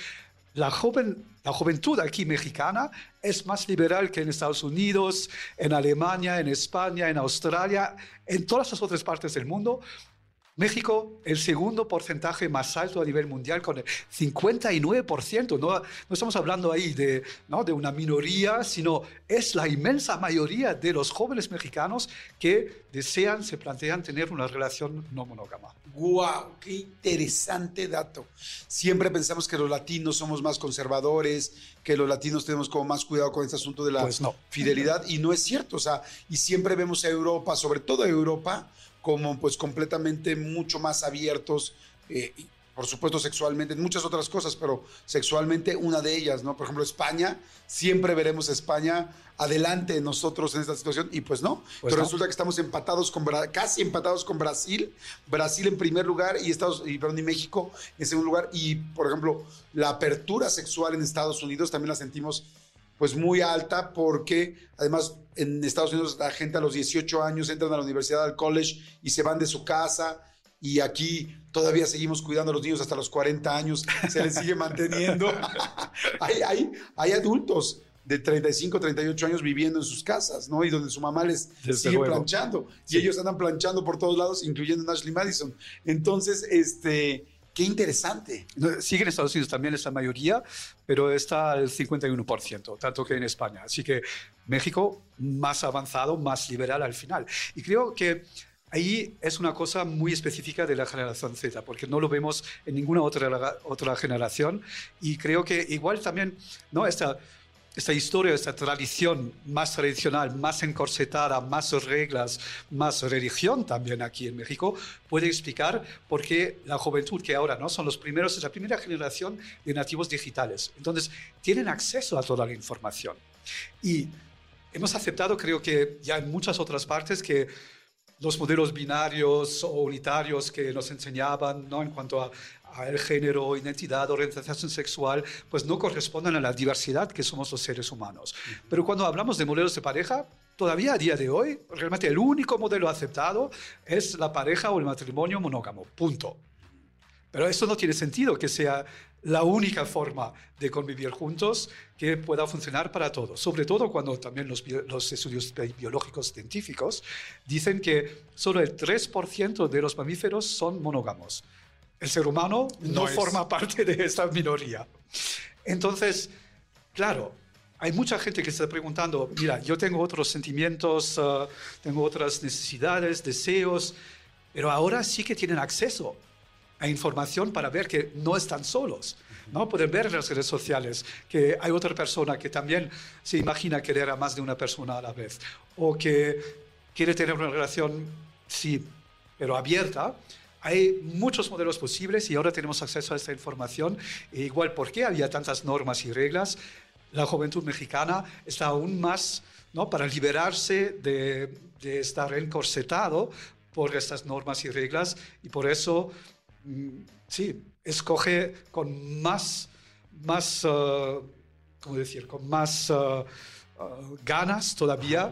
la, joven, la juventud aquí mexicana es más liberal que en Estados Unidos, en Alemania, en España, en Australia, en todas las otras partes del mundo. México, el segundo porcentaje más alto a nivel mundial, con el 59%. No, no estamos hablando ahí de, ¿no? de una minoría, sino es la inmensa mayoría de los jóvenes mexicanos que desean, se plantean tener una relación no monógama. ¡Guau! ¡Qué interesante dato! Siempre pensamos que los latinos somos más conservadores, que los latinos tenemos como más cuidado con este asunto de la Pues no. fidelidad, y no es cierto. O sea, y siempre vemos a Europa, sobre todo a Europa, como pues completamente mucho más abiertos, eh, y, por supuesto sexualmente, en muchas otras cosas, pero sexualmente una de ellas, ¿no? Por ejemplo, España, siempre veremos a España adelante de nosotros en esta situación, y pues no, Pues pero no. resulta que estamos empatados con, casi empatados con Brasil, Brasil en primer lugar y, Estados, y, perdón, y México en segundo lugar, y por ejemplo, la apertura sexual en Estados Unidos también la sentimos pues muy alta porque además en Estados Unidos la gente a los 18 años entran a la universidad, al college y se van de su casa y aquí todavía seguimos cuidando a los niños hasta los 40 años, se les sigue manteniendo. [laughs] hay, hay, hay adultos de 35, 38 años viviendo en sus casas, ¿no? Y donde su mamá les Desde sigue luego. planchando. Sí. Y ellos andan planchando por todos lados, incluyendo en Ashley Madison. Entonces, este, qué interesante. Sigue en Estados Unidos también esta mayoría, pero está al 51%, tanto que en España. Así que México más avanzado, más liberal al final. Y creo que ahí es una cosa muy específica de la generación Z, porque no lo vemos en ninguna otra, otra generación. Y creo que igual también, ¿no? Esta, esta historia, esta tradición más tradicional, más encorsetada, más reglas, más religión también aquí en México, puede explicar por qué la juventud que ahora no son los primeros, es la primera generación de nativos digitales. Entonces, tienen acceso a toda la información. Y hemos aceptado, creo que ya en muchas otras partes, que los modelos binarios o unitarios que nos enseñaban ¿no? en cuanto a, a el género, identidad, orientación sexual, pues no corresponden a la diversidad que somos los seres humanos. Pero cuando hablamos de modelos de pareja, todavía a día de hoy, realmente el único modelo aceptado es la pareja o el matrimonio monógamo, punto. Pero eso no tiene sentido que sea la única forma de convivir juntos que pueda funcionar para todos. Sobre todo cuando también los, los estudios bi- biológicos científicos dicen que solo el 3% de los mamíferos son monógamos. El ser humano no, forma parte de esta minoría. Entonces, claro, hay mucha gente que está preguntando, mira, yo tengo otros sentimientos, ah, tengo otras necesidades, deseos, pero ahora sí que tienen acceso a información para ver que no están solos. ¿no? Pueden ver en las redes sociales que hay otra persona que también se imagina querer a más de una persona a la vez o que quiere tener una relación, sí, pero abierta. Hay muchos modelos posibles y ahora tenemos acceso a esta información. E igual, ¿por qué había tantas normas y reglas? La juventud mexicana está aún más ¿no? para liberarse de, de estar encorsetado por estas normas y reglas y por eso mm, sí, escoge con más, más eh, ¿cómo decir? Con más eh, eh, ganas todavía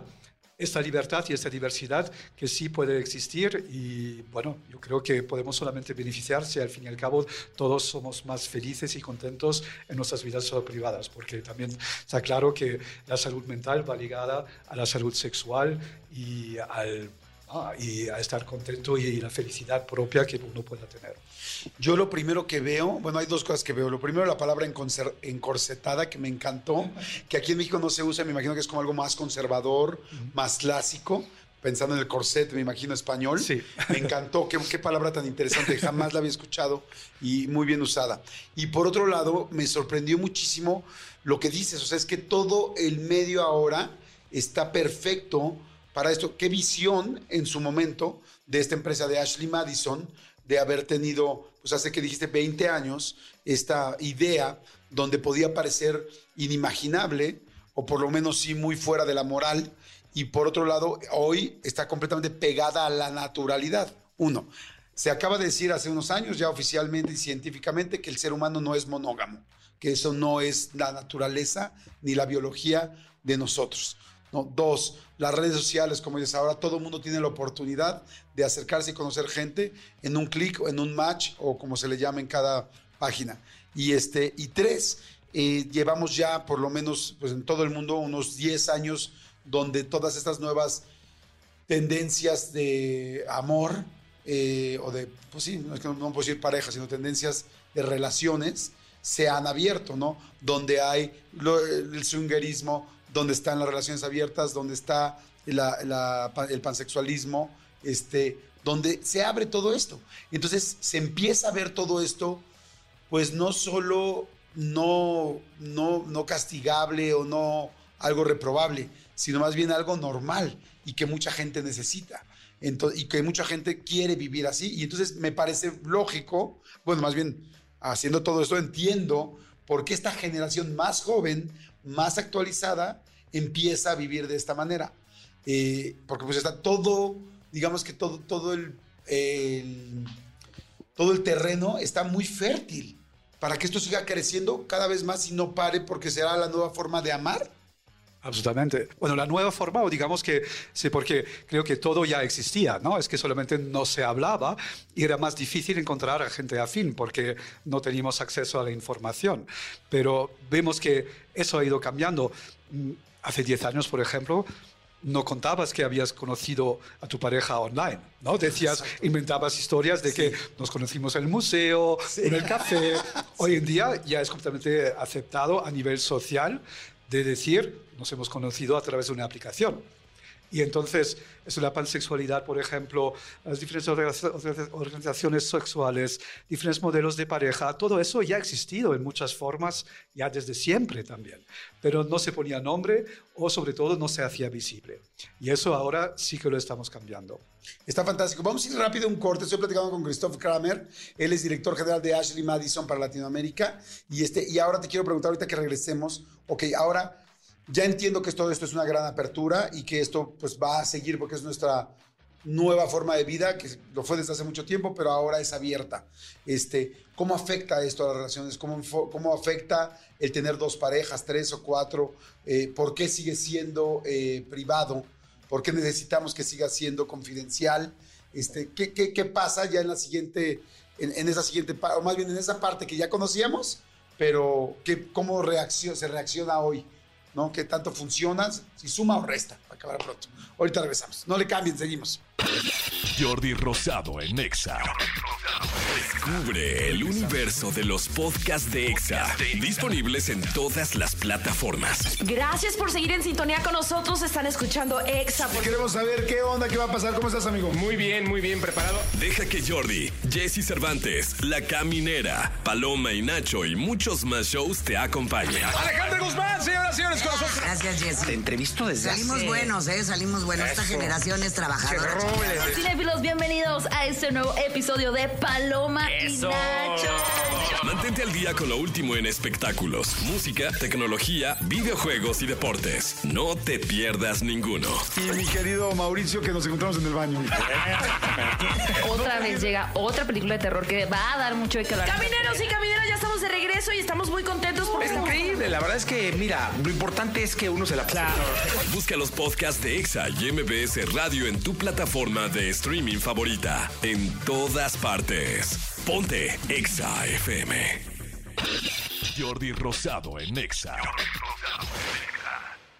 esta libertad y esta diversidad que sí puede existir y bueno, yo creo que podemos solamente beneficiarse, al fin y al cabo todos somos más felices y contentos en nuestras vidas privadas, porque también está claro que la salud mental va ligada a la salud sexual y al ah, y a estar contento y la felicidad propia que uno pueda tener. Yo lo primero que veo, bueno, hay dos cosas que veo. Lo primero, la palabra encorsetada, que me encantó, que aquí en México no se usa, me imagino que es como algo más conservador, más clásico. Pensando en el corset, me imagino español. Sí. Me encantó, qué, qué palabra tan interesante, jamás la había escuchado y muy bien usada. Y por otro lado, me sorprendió muchísimo lo que dices, o sea, es que todo el medio ahora está perfecto para esto. Qué visión en su momento de esta empresa de Ashley Madison de haber tenido, pues hace que dijiste 20 años, esta idea donde podía parecer inimaginable, o por lo menos sí muy fuera de la moral, y por otro lado, hoy está completamente pegada a la naturalidad. Uno, se acaba de decir hace unos años ya oficialmente y científicamente que el ser humano no es monógamo, que eso no es la naturaleza ni la biología de nosotros. ¿no? Dos, las redes sociales, como dices ahora, todo el mundo tiene la oportunidad de acercarse y conocer gente en un clic o en un match o como se le llama en cada página. Y, este, y tres, eh, llevamos ya por lo menos pues, en todo el mundo unos 10 años donde todas estas nuevas tendencias de amor, eh, o de, pues sí, no, es que no, no puedo decir pareja, sino tendencias de relaciones, se han abierto, ¿no? Donde hay el swingerismo, donde están las relaciones abiertas, donde está el pansexualismo, este, donde se abre todo esto. Entonces se empieza a ver todo esto, pues no solo no, no, no castigable o no algo reprobable, sino más bien algo normal y que mucha gente necesita. Ento- y que mucha gente quiere vivir así. Y entonces me parece lógico, bueno, más bien haciendo todo esto, entiendo por qué esta generación más joven, más actualizada, empieza a vivir de esta manera. Eh, porque pues está todo, digamos que todo, todo el, el- todo el terreno está muy fértil para que esto siga creciendo cada vez más y no pare porque será la nueva forma de amar. Absolutamente. Bueno, la nueva forma, o digamos que sí, porque creo que todo ya existía, ¿no? Es que solamente no se hablaba y era más difícil encontrar a gente afín porque no teníamos acceso a la información. Pero vemos que eso ha ido cambiando. Hace 10 años, por ejemplo, no contabas que habías conocido a tu pareja online, ¿no? Decías, inventabas historias de que nos conocimos en el museo, en el café. [laughs] Hoy en día ya es completamente aceptado a nivel social de decir, nos hemos conocido a través de una aplicación. Y entonces, es la pansexualidad, por ejemplo, las diferentes orga- orga- organizaciones sexuales, diferentes modelos de pareja, todo eso ya ha existido en muchas formas, ya desde siempre también. Pero no se ponía nombre o sobre todo no se hacía visible. Y eso ahora sí que lo estamos cambiando. Está fantástico. Vamos a ir rápido a un corte. Estoy platicando con Christoph Kramer. Él es director general de Ashley Madison para Latinoamérica. Y, este, y ahora te quiero preguntar, ahorita que regresemos, ok, ahora ya entiendo que todo esto es una gran apertura y que esto pues va a seguir porque es nuestra nueva forma de vida, que lo fue desde hace mucho tiempo, pero ahora es abierta. Este, ¿Cómo afecta esto a las relaciones? ¿Cómo, cómo afecta el tener dos parejas, tres o cuatro? Eh, ¿Por qué sigue siendo eh, privado? ¿Por qué necesitamos que siga siendo confidencial? Este, ¿qué, qué, qué pasa ya en la siguiente, en, en esa siguiente, o más bien en esa parte que ya conocíamos, pero que, cómo reaccio- se reacciona hoy? ¿No? ¿Qué tanto funciona? Si suma o resta, para acabar pronto. Ahorita regresamos. No le cambien, seguimos. Jordi Rosado en Exa. Descubre el universo de los podcasts de EXA, disponibles en todas las plataformas. Gracias por seguir en sintonía con nosotros. Están escuchando Exa. por- Queremos saber qué onda, qué va a pasar. ¿Cómo estás, amigo? Muy bien, muy bien preparado. Deja que Jordi, Jesse Cervantes, La Caminera, Paloma y Nacho y muchos más shows te acompañen. Alejandro Guzmán, señoras y señores, con nosotros. Gracias, Jessy. Te entrevisto desde Salimos hace- buenos, ¿eh? Salimos buenos. Esta generación es trabajadora. Cinéfilos, bienvenidos a este nuevo episodio de Paloma Eso. y Nacho. Mantente al día con lo último en espectáculos, música, tecnología, videojuegos y deportes. No te pierdas ninguno. Y mi querido Mauricio, que nos encontramos en el baño. [laughs] Otra vez llega otra película de terror que va a dar mucho de que hablar. Camineros y camineras, ya estamos de regreso y estamos muy contentos porque Es estamos- increíble, la verdad es que, mira, lo importante es que uno se la Claro. Busca los podcasts de EXA y MBS Radio en tu plataforma de streaming favorita. En todas partes. Ponte EXA FM. Jordi Rosado en Exa.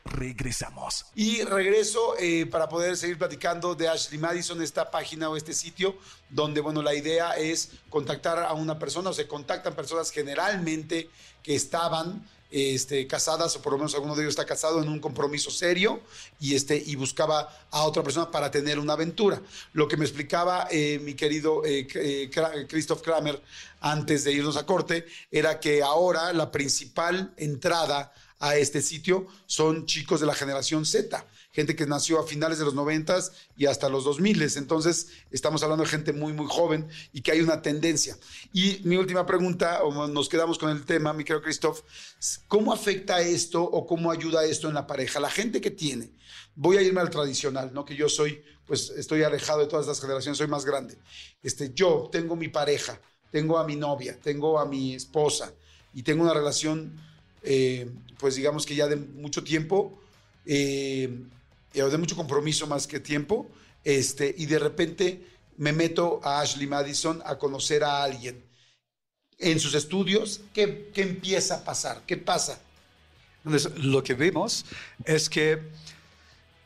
Regresamos. Y regreso eh, para poder seguir platicando de Ashley Madison, esta página o este sitio, donde, bueno, la idea es contactar a una persona, o se contactan personas generalmente que estaban este, casadas, o por lo menos alguno de ellos está casado en un compromiso serio, y, este, y buscaba a otra persona para tener una aventura. Lo que me explicaba eh, mi querido eh, Christoph Kramer antes de irnos a corte, era que ahora la principal entrada a este sitio son chicos de la generación Z, gente que nació a finales de los 90 y hasta los 2000. Entonces, estamos hablando de gente muy, muy joven y que hay una tendencia. Y mi última pregunta, nos quedamos con el tema, mi querido Christoph, ¿cómo afecta esto o cómo ayuda esto en la pareja? La gente que tiene, voy a irme al tradicional, ¿no? Que yo soy, pues estoy alejado de todas las generaciones, soy más grande. Este, yo tengo mi pareja, tengo a mi novia, tengo a mi esposa y tengo una relación eh, pues digamos que ya de mucho tiempo, eh, de mucho compromiso más que tiempo, este, y de repente me meto a Ashley Madison a conocer a alguien. en sus estudios, ¿qué, qué empieza a pasar? ¿Qué pasa? Entonces, lo que vemos es que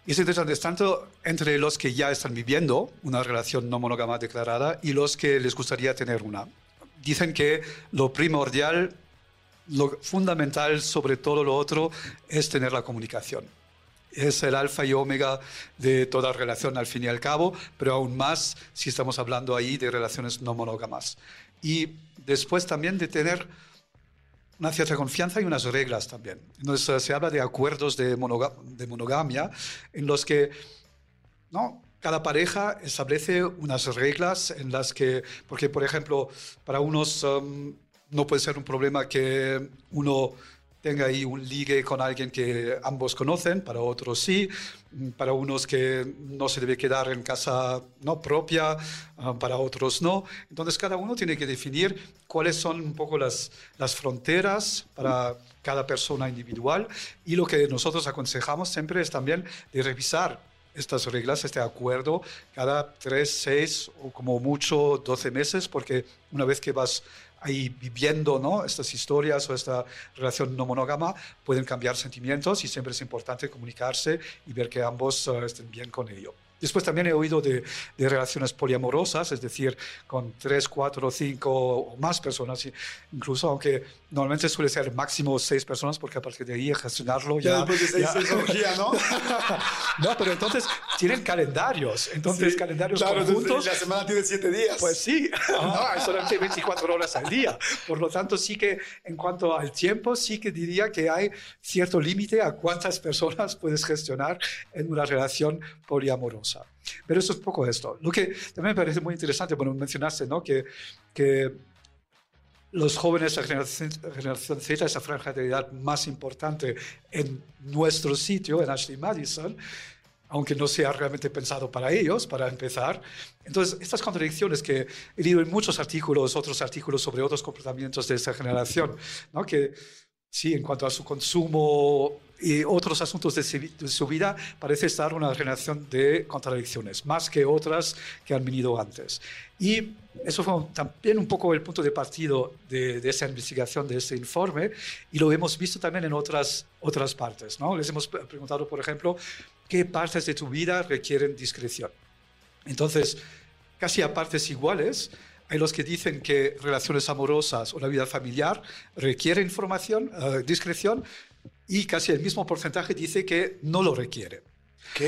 es interesante es tanto entre los que ya están viviendo una relación no monógama declarada y los que les gustaría tener una. Dicen que lo primordial, lo fundamental sobre todo lo otro es tener la comunicación. Es el alfa y omega de toda relación al fin y al cabo, pero aún más si estamos hablando ahí de relaciones no monógamas. Y después también de tener una cierta confianza y unas reglas también. Entonces se habla de acuerdos de monogamia en los que ¿no? cada pareja establece unas reglas en las que, porque por ejemplo, para unos um, no puede ser un problema que uno tenga ahí un ligue con alguien que ambos conocen, para otros sí, Mm, para unos que no se debe quedar en casa no propia, ah, para otros no. Entonces cada uno tiene que definir cuáles son un poco las, las fronteras para cada persona individual y lo que nosotros aconsejamos siempre es también de revisar estas reglas, este acuerdo, cada tres, seis o como mucho 12 meses, porque una vez que vas ahí viviendo ¿no? estas historias o esta relación no monógama, pueden cambiar sentimientos y siempre es importante comunicarse y ver que ambos eh, estén bien con ello. Después también he oído de, de relaciones poliamorosas, es decir, con tres, cuatro, cinco o más personas, incluso, aunque normalmente suele ser máximo seis personas, porque a partir de ahí gestionarlo ya... Ya después de seis, ya- ¿no? [laughs] no, pero entonces tienen calendarios, entonces Sí, calendarios claro, conjuntos. la semana tiene siete días. Pues sí, [laughs] no, solamente 24 horas al día. Por lo tanto, sí que en cuanto al tiempo, sí que diría que hay cierto límite a cuántas personas puedes gestionar en una relación poliamorosa. Pero eso es poco esto. Lo que también me parece muy interesante, bueno, mencionaste, ¿no? Que, que los jóvenes la generación, generación Z, esa franja de edad más importante en nuestro sitio, en Ashley Madison, aunque no sea realmente pensado para ellos, para empezar. Entonces, estas contradicciones que he leído en muchos artículos, otros artículos sobre otros comportamientos de esta generación, ¿no? que sí, en cuanto a su consumo y otros asuntos de su, vida, parece estar una generación de contradicciones, más que otras que han venido antes. Y eso fue también un poco el punto de partido de, de esta investigación, de este informe, y lo hemos visto también en otras, otras partes. ¿no? Les hemos preguntado, por ejemplo, qué partes de tu vida requieren discreción. Entonces, casi a partes iguales, hay los que dicen que relaciones amorosas o la vida familiar requiere información, eh, discreción, y casi el mismo porcentaje dice que no lo requiere. Ok.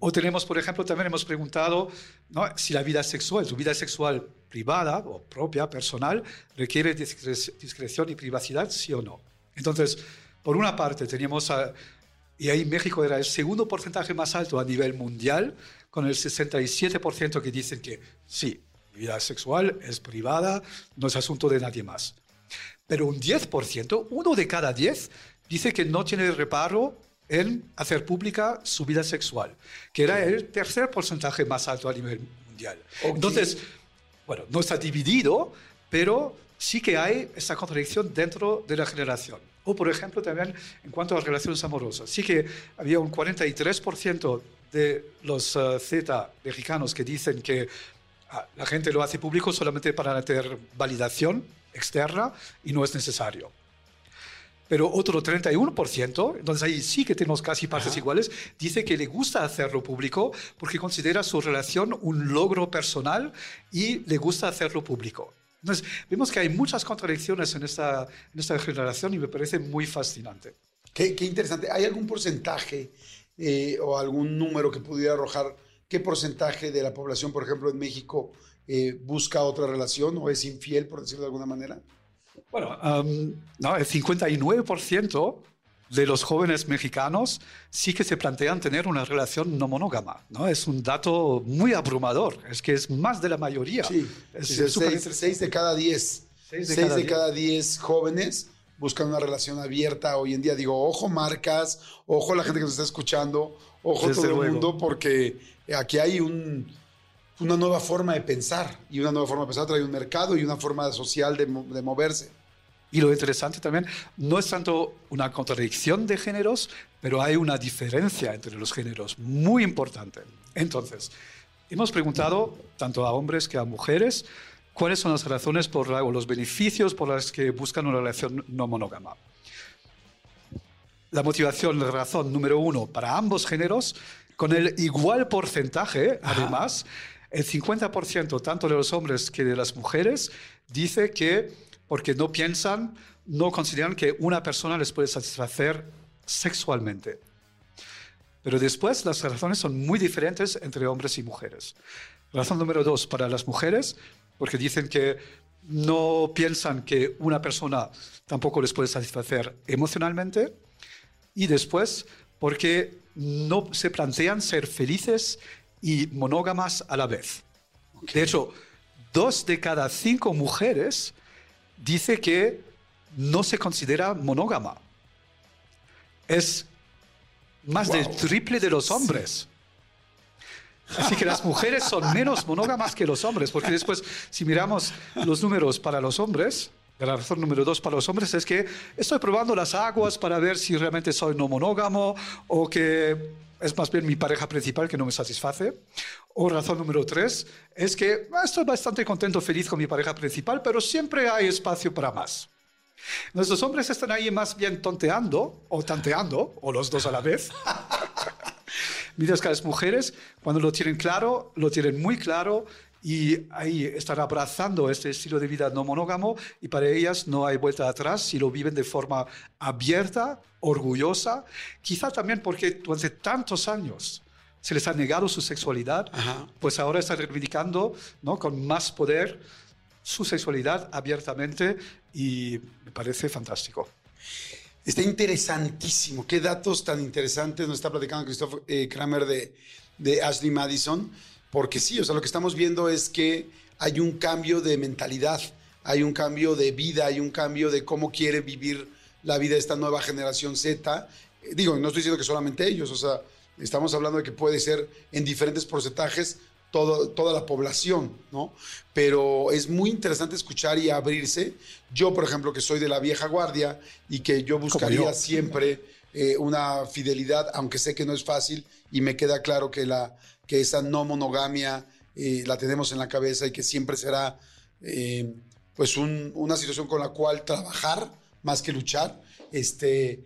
O tenemos, por ejemplo, también hemos preguntado ¿no? si la vida sexual, tu vida sexual privada o propia, personal, requiere discre- discreción y privacidad, sí o no. Entonces, por una parte, teníamos, a- y ahí México era el segundo porcentaje más alto a nivel mundial, con el 67% que dicen que sí, mi vida sexual es privada, no es asunto de nadie más. Pero un 10%, uno de cada 10, dice que no tiene reparo en hacer pública su vida sexual, que era el tercer porcentaje más alto a nivel mundial. Entonces, bueno, no está dividido, pero sí que hay esta contradicción dentro de la generación. O, por ejemplo, también en cuanto a relaciones amorosas. Sí que había un 43% de los eh, Z mexicanos que dicen que ah, la gente lo hace público solamente para tener validación externa y no es necesario. Pero otro 31%, entonces ahí sí que tenemos casi partes iguales, dice que le gusta hacerlo público porque considera su relación un logro personal y le gusta hacerlo público. Entonces, vemos que hay muchas contradicciones en esta, en esta generación y me parece muy fascinante. Qué, qué interesante. ¿Hay algún porcentaje eh, o algún número que pudiera arrojar qué porcentaje de la población, por ejemplo, en México, eh, busca otra relación o es infiel, por decirlo de alguna manera? Bueno, um, no, el 59% de los jóvenes mexicanos sí que se plantean tener una relación no monógama. ¿no? Es un dato muy abrumador, es que es más de la mayoría. Sí, es, es seis de cada diez. Seis Seis de de, cada jóvenes buscan una relación abierta hoy en día. Digo, ojo marcas, ojo la gente que nos está escuchando, ojo Desde todo el mundo, porque aquí hay un, una nueva forma de pensar y una nueva forma de pensar trae un mercado y una forma social de moverse. Y lo interesante también, no es tanto una contradicción de géneros, pero hay una diferencia entre los géneros muy importante. Entonces, hemos preguntado tanto a hombres que a mujeres cuáles son las razones por la- o los beneficios por las que buscan una relación no monógama. La motivación, la razón número uno para ambos géneros, con el igual porcentaje, además, el 50% tanto de los hombres que de las mujeres dice que porque no piensan, no consideran que una persona les puede satisfacer sexualmente. Pero después las razones son muy diferentes entre hombres y mujeres. Razón número dos para las mujeres, porque dicen que no piensan que una persona tampoco les puede satisfacer emocionalmente. Y después, porque no se plantean ser felices y monógamas a la vez. De hecho, dos de cada cinco mujeres dice que no se considera monógama. Es más del triple de los hombres. Así que las mujeres son menos monógamas que los hombres, porque después, si miramos los números para los hombres, la razón número dos para los hombres es que estoy probando las aguas para ver si realmente soy no monógamo o que es más bien mi pareja principal que no me satisface. O razón número tres es que ah, estoy bastante contento, feliz con mi pareja principal, pero siempre hay espacio para más. Nuestros hombres están ahí más bien tonteando o tanteando, o los dos a la vez. [laughs] Mientras que las mujeres, cuando lo tienen claro, lo tienen muy claro y ahí están abrazando este estilo de vida no monógamo y para ellas no hay vuelta atrás si lo viven de forma abierta, orgullosa, quizá también porque durante tantos años se les ha negado su sexualidad, pues ahora están reivindicando ¿no? con más poder su sexualidad abiertamente y me parece fantástico. Está interesantísimo. Qué datos tan interesantes nos está platicando Christopher eh, Kramer de, de Ashley Madison. Porque sí, o sea, lo que estamos viendo es que hay un cambio de mentalidad, hay un cambio de vida, hay un cambio de cómo quiere vivir la vida esta nueva generación Z. Eh, digo, no estoy diciendo que solamente ellos, o sea, estamos hablando de que puede ser en diferentes porcentajes todo, toda la población, ¿no? Pero es muy interesante escuchar y abrirse. Yo, por ejemplo, que soy de la vieja guardia y que yo buscaría yo. siempre eh, una fidelidad, aunque sé que no es fácil y me queda claro que, la, que esa no monogamia eh, la tenemos en la cabeza y que siempre será eh, pues un- una situación con la cual trabajar más que luchar. Este,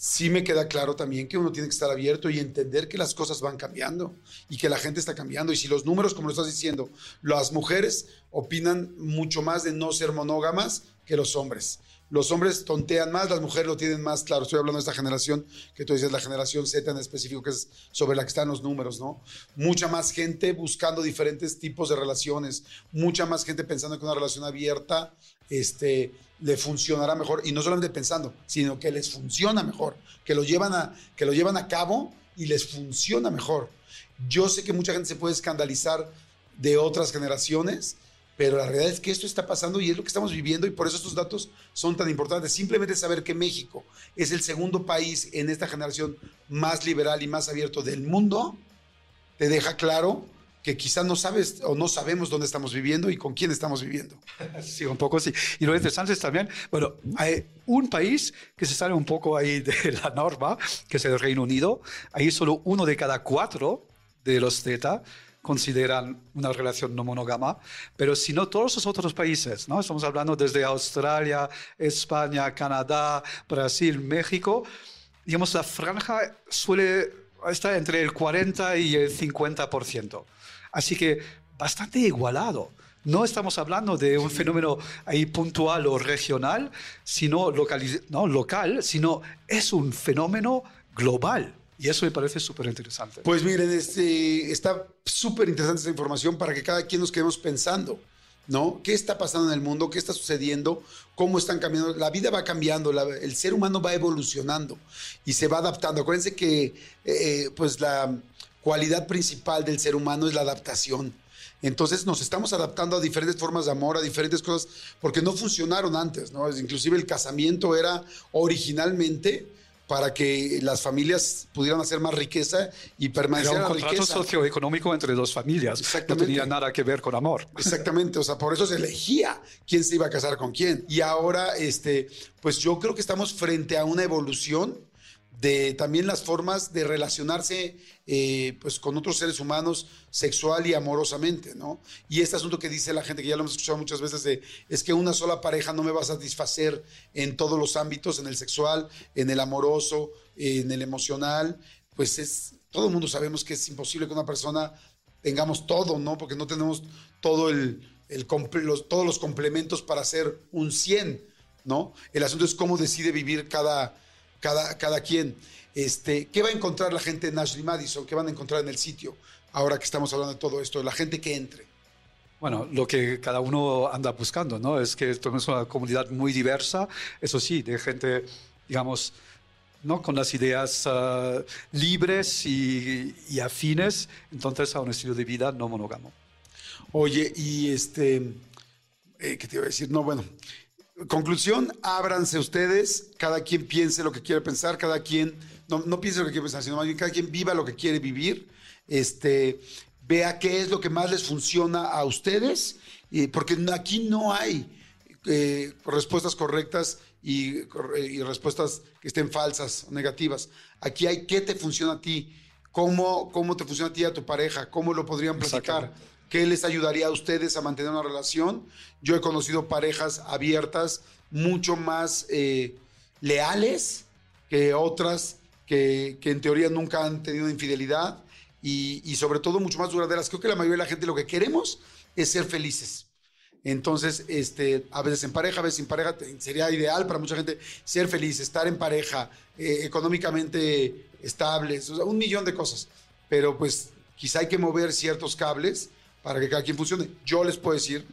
sí me queda claro también que uno tiene que estar abierto y entender que las cosas van cambiando y que la gente está cambiando. Y si los números, como lo estás diciendo, las mujeres opinan mucho más de no ser monógamas que los hombres. Los hombres tontean más, las mujeres lo tienen más claro. Estoy hablando de esta generación que tú dices, la generación Z en específico, que es sobre la que están los números, ¿no? Mucha más gente buscando diferentes tipos de relaciones, mucha más gente pensando que una relación abierta este, le funcionará mejor. Y no solamente pensando, sino que les funciona mejor, que lo llevan a, que lo llevan a cabo y les funciona mejor. Yo sé que mucha gente se puede escandalizar de otras generaciones, pero la realidad es que esto está pasando y es lo que estamos viviendo y por eso estos datos son tan importantes. Simplemente saber que México es el segundo país en esta generación más liberal y más abierto del mundo, te deja claro que quizás no sabes o no sabemos dónde estamos viviendo y con quién estamos viviendo. [laughs] Sí, un poco sí. Y lo interesante es también, bueno, hay un país que se sale un poco ahí de [laughs] la norma, que es el Reino Unido. Ahí solo uno de cada cuatro de los Z consideran una relación no monógama, pero si no todos los otros países, ¿no? Estamos hablando desde Australia, España, Canadá, Brasil, México, digamos, la franja suele estar entre el 40 y el 50%. Así que bastante igualado. No estamos hablando de un fenómeno ahí puntual o regional, sino no, local, sino es un fenómeno global. Y eso me parece súper interesante. Pues miren, este, está súper interesante esta información para que cada quien nos quedemos pensando, ¿no? ¿Qué está pasando en el mundo? ¿Qué está sucediendo? ¿Cómo están cambiando? La vida va cambiando, el ser humano va evolucionando y se va adaptando. Acuérdense que, eh, pues, la cualidad principal del ser humano es la adaptación. Entonces nos estamos adaptando a diferentes formas de amor, a diferentes cosas, porque no funcionaron antes, ¿no? Inclusive el casamiento era originalmente para que las familias pudieran hacer más riqueza y Era permanecer un la contrato riqueza. socioeconómico entre dos familias. No Exactamente. tenía nada que ver con amor. Exactamente, o sea, por eso se elegía quién se iba a casar con quién. Y ahora, este, pues yo creo que estamos frente a una evolución de también las formas de relacionarse eh, pues con otros seres humanos sexual y amorosamente, ¿no? Y este asunto que dice la gente, que ya lo hemos escuchado muchas veces, de, es que una sola pareja no me va a satisfacer en todos los ámbitos, en el sexual, en el amoroso, en el emocional, pues es, todo el mundo sabemos que es imposible que una persona tengamos todo, ¿no? Porque no tenemos todo el, los- todos los complementos para ser un 100, ¿no? El asunto es cómo decide vivir cada, cada, cada quien. Este, ¿Qué va a encontrar la gente en Ashley Madison? ¿Qué van a encontrar en el sitio? Ahora que estamos hablando de todo esto, la gente que entre. Bueno, lo que cada uno anda buscando, ¿no? Es que tenemos una comunidad muy diversa, eso sí, de gente, digamos, ¿no? Con las ideas ah, libres y, y afines, entonces a un estilo de vida no monógamo. Oye, y este, eh, ¿qué te iba a decir? No, bueno, conclusión, ábranse ustedes, cada quien piense lo que quiere pensar, cada quien, no, piense lo que quiere pensar, sino más bien cada quien viva lo que quiere vivir, este, vea qué es lo que más les funciona a ustedes, porque aquí no hay eh, respuestas correctas y, cor- y respuestas que estén falsas o negativas. Aquí hay qué te funciona a ti, cómo, cómo te funciona a ti y a tu pareja, cómo lo podrían platicar, qué les ayudaría a ustedes a mantener una relación. Yo he conocido parejas abiertas mucho más eh, leales que otras que, que en teoría nunca han tenido infidelidad y, y sobre todo mucho más duraderas. Creo que la mayoría de la gente lo que queremos es ser felices. Entonces, este, a veces en pareja, a veces sin pareja, sería ideal para mucha gente ser feliz, estar en pareja, eh, económicamente estables, un millón de cosas. Pero pues quizá hay que mover ciertos cables para que cada quien funcione. Yo les puedo decir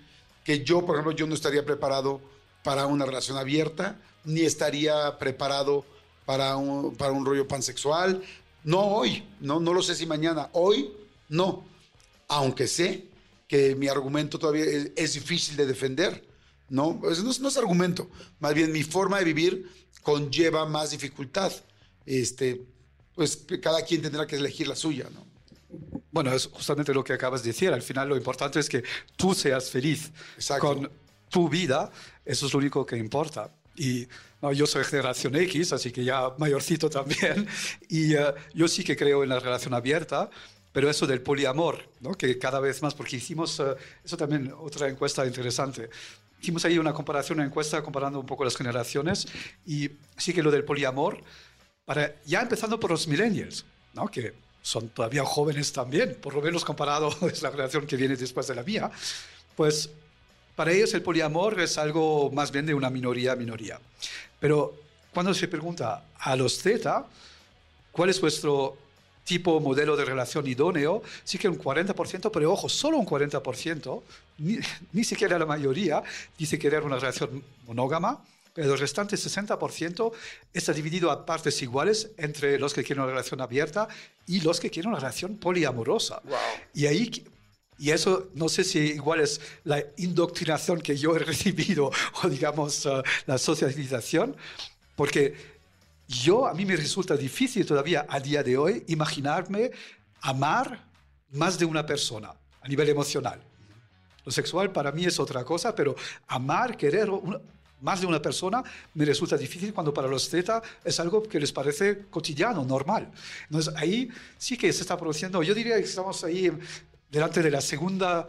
que yo, por ejemplo, yo no estaría preparado para una relación abierta, ni estaría preparado para un, para un rollo pansexual. No hoy, no, no lo sé si mañana. Hoy, no. Aunque sé que mi argumento todavía es, difícil de defender, ¿no? Pues no, no es argumento, más bien mi forma de vivir conlleva más dificultad. Este, pues cada quien tendrá que elegir la suya, ¿no? Bueno, es justamente lo que acabas de decir. Al final lo importante es que tú seas feliz Exacto. con tu vida. Eso es lo único que importa. Y no, yo soy generación X, así que ya mayorcito también. [laughs] Y eh, yo sí que creo en la relación abierta, pero eso del poliamor, ¿no? que cada vez más, porque hicimos, eh, eso también otra encuesta interesante. Hicimos ahí una comparación, una encuesta comparando un poco las generaciones y sí que lo del poliamor, para, ya empezando por los millennials, ¿no? que son todavía jóvenes también, por lo menos comparado [laughs] es la generación que viene después de la mía, pues para ellos el poliamor es algo más bien de una minoría minoría. Pero cuando se pregunta a los Z, ¿cuál es vuestro tipo modelo de relación idóneo? Sí que un 40%, pero ojo, solo un 40%, ni, ni siquiera la mayoría, dice querer una relación monógama, pero el restante 60% está dividido a partes iguales entre los que quieren una relación abierta y los que quieren una relación poliamorosa. Y ahí y eso no sé si igual es la indoctrinación que yo he recibido [laughs] o digamos eh, la socialización, porque yo a mí me resulta difícil todavía a día de hoy imaginarme amar más de una persona a nivel emocional. Lo sexual para mí es otra cosa, pero amar, querer más de una persona me resulta difícil cuando para los Z es algo que les parece cotidiano, normal. Entonces ahí sí que se está produciendo, yo diría que estamos ahí delante de la segunda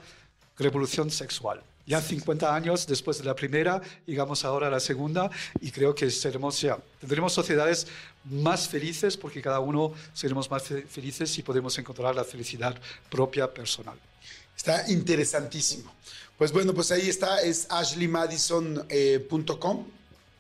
revolución sexual. Ya 50 años después de la primera, llegamos ahora a la segunda y creo que seremos ya, tendremos sociedades más felices porque cada uno seremos más fe- felices y podemos encontrar la felicidad propia personal. Está interesantísimo. Pues bueno, pues ahí está, es ashleymadison.com.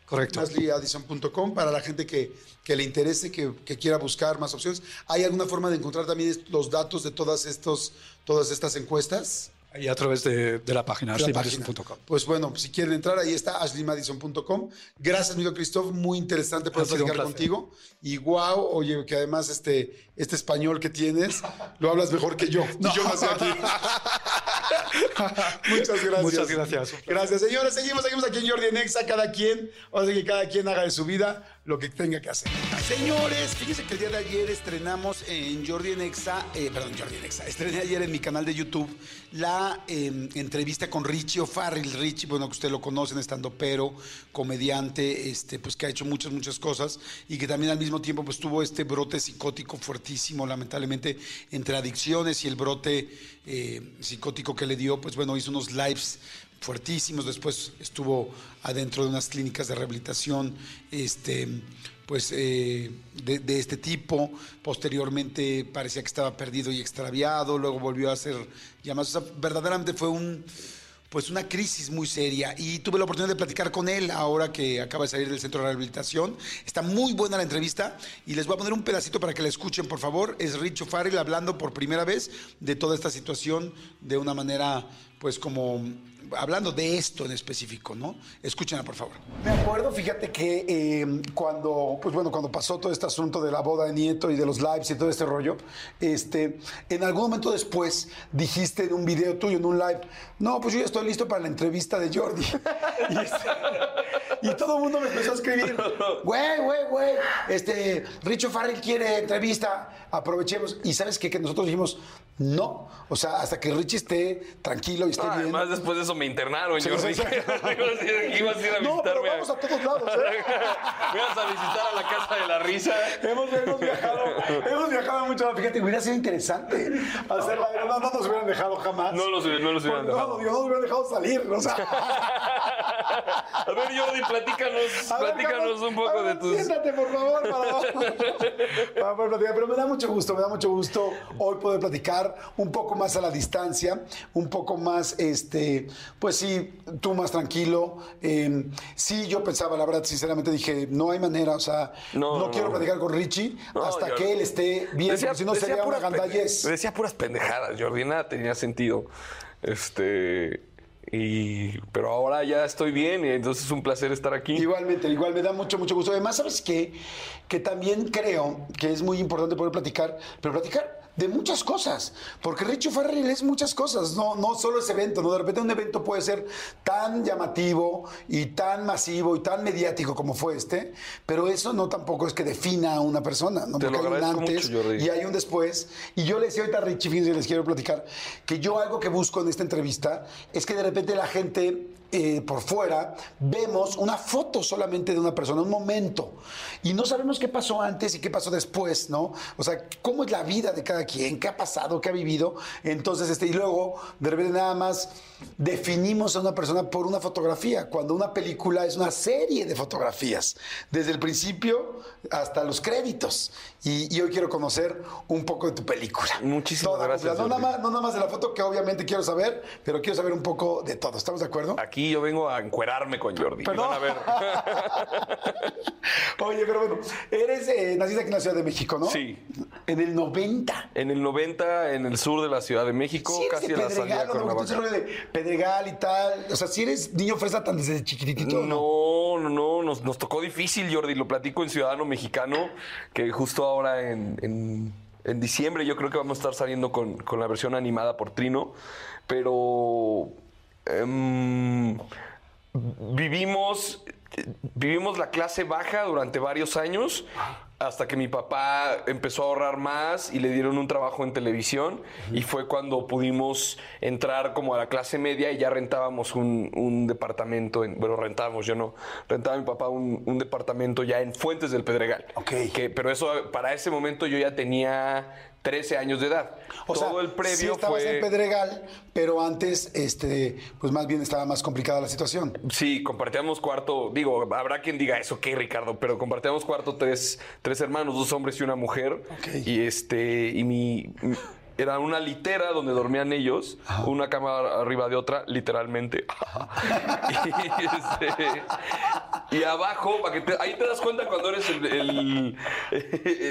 Correcto. ashleymadison.com para la gente que, que le interese, que, que quiera buscar más opciones. ¿Hay alguna forma de encontrar también los datos de todas, estos, todas estas encuestas? Ahí a través de, de la página ashleymadison.com. Pues bueno, si quieren entrar, ahí está ashleymadison.com. Gracias, amigo Christoph, muy interesante poder platicar contigo. Y wow, oye, que además este, este español que tienes, lo hablas mejor que yo. Y yo nací aquí. [laughs] [laughs] Muchas gracias. Muchas gracias. Gracias, señores. Seguimos, seguimos aquí en Jordi en Exa, cada quien, o sea que cada quien haga de su vida lo que tenga que hacer. Señores, fíjense que el día de ayer estrenamos en Jordi en Exa, eh, perdón, Jordi en Exa, estrené ayer en mi canal de YouTube la eh, entrevista con Richie O'Farrell. Richie, bueno, que usted lo conocen, estando pero, comediante, este, pues que ha hecho muchas, muchas cosas y que también al mismo tiempo pues tuvo este brote psicótico fuertísimo, lamentablemente, entre adicciones y el brote eh, psicótico que le dio, pues bueno, hizo unos lives fuertísimos, después estuvo adentro de unas clínicas de rehabilitación, este, pues eh, de, de este tipo, posteriormente parecía que estaba perdido y extraviado, luego volvió a ser llamadas, o sea, verdaderamente fue un, pues una crisis muy seria y tuve la oportunidad de platicar con él ahora que acaba de salir del centro de rehabilitación. Está muy buena la entrevista y les voy a poner un pedacito para que la escuchen, por favor. Es Richo Farrell hablando por primera vez de toda esta situación de una manera, pues como hablando de esto en específico, ¿no? Escúchenla, por favor. Me acuerdo, fíjate que eh, cuando, pues bueno, cuando pasó todo este asunto de la boda de Nieto y de los lives y todo este rollo, este, en algún momento después dijiste en un video tuyo, en un live, no, pues yo ya estoy listo para la entrevista de Jordi. [laughs] y, este, y todo el mundo me empezó a escribir, [laughs] güey, güey, güey, este, Richo Farrell quiere entrevista, aprovechemos. Y sabes qué? que nosotros dijimos, no, o sea, hasta que Richie esté tranquilo y esté Ah, bien. además, después de eso me internaron, Sí, Jordi. sí, sí. [laughs] Ibas a ir a No, pero vamos a todos lados, ¿eh? [laughs] Ibas a visitar a la casa de la risa. Hemos, hemos viajado, hemos viajado mucho. Fíjate, hubiera sido interesante hacerla. No, no nos hubieran dejado jamás. No los, no los hubieran No, dejado. no, digo, no nos hubieran dejado salir. O sea, [laughs] A ver, Jordi, platícanos, a platícanos un poco ver, de tus... Siéntate, por favor, para, [laughs] para poder platicar. Pero me da mucho gusto, me da mucho gusto hoy poder platicar un poco más a la distancia, un poco más, este, pues sí, tú más tranquilo. Eh, sí, yo pensaba, la verdad, sinceramente dije, no hay manera, o sea, no, No, no, quiero no. platicar con Richie hasta que él esté bien, si no sería una gandallez. Decía puras pendejadas, Jordi, nada tenía sentido. Este... Y... Pero ahora ya estoy bien y entonces es un placer estar aquí. Igualmente, igual me da mucho, mucho gusto. Además, ¿sabes qué? Que también creo que es muy importante poder platicar, pero platicar de muchas cosas, porque Richo Farrell es muchas cosas, no, no solo ese evento, ¿no? De repente un evento puede ser tan llamativo y tan masivo y tan mediático como fue este, pero eso no tampoco es que defina a una persona, ¿no? Te lo Porque hay un antes mucho, y hay un después. Y yo les decía ahorita a Richie, fíjense, les quiero platicar, que yo algo que busco en esta entrevista es que de repente la gente eh, por fuera vemos una foto solamente de una persona, un momento, y no sabemos qué pasó antes y qué pasó después, ¿no? O sea, cómo es la vida de cada quien, qué ha pasado, qué ha vivido. Entonces, este, y luego, de repente nada más definimos a una persona por una fotografía, cuando una película es una serie de fotografías, desde el principio hasta los créditos. Y, y hoy quiero conocer un poco de tu película. Muchísimas Toda gracias. No nada, más, no nada más de la foto, que obviamente quiero saber, pero quiero saber un poco de todo. ¿Estamos de acuerdo? Aquí yo vengo a encuerarme con Jordi. Perdón. Van a ver. [laughs] Oye, pero bueno, eres, eh, naciste aquí en la Ciudad de México, ¿no? Sí. En el 90. En el 90, en el sur de la Ciudad de México, Sí, casi en la salida de Pedregal y tal. O sea, si eres niño fresa tan desde chiquitito. No, no, no, nos, nos tocó difícil, Jordi. Lo platico en Ciudadano Mexicano, que justo ahora en, en- en diciembre yo creo que vamos a estar saliendo con, con la versión animada por Trino. Pero em, vivimos, vivimos la clase baja durante varios años. Hasta que mi papá empezó a ahorrar más y le dieron un trabajo en televisión y fue cuando pudimos entrar como a la clase media y ya rentábamos un, un departamento, en, bueno, rentábamos, yo no, rentaba mi papá un, un departamento ya en Fuentes del Pedregal. Ok. Que, pero eso, para ese momento yo ya tenía 13 años de edad. O Todo sea, el previo sí estabas fue... en Pedregal, pero antes, este, pues más bien estaba más complicada la situación. Sí, compartíamos cuarto. Digo, habrá quien diga eso, ¿qué, Ricardo? Pero compartíamos cuarto tres, tres hermanos, dos hombres y una mujer. Ok. Y este, y mi. Era una litera donde dormían ellos, una cama arriba de otra, literalmente. [laughs] y, este, y abajo, para que te- ahí te das cuenta cuando eres el, el,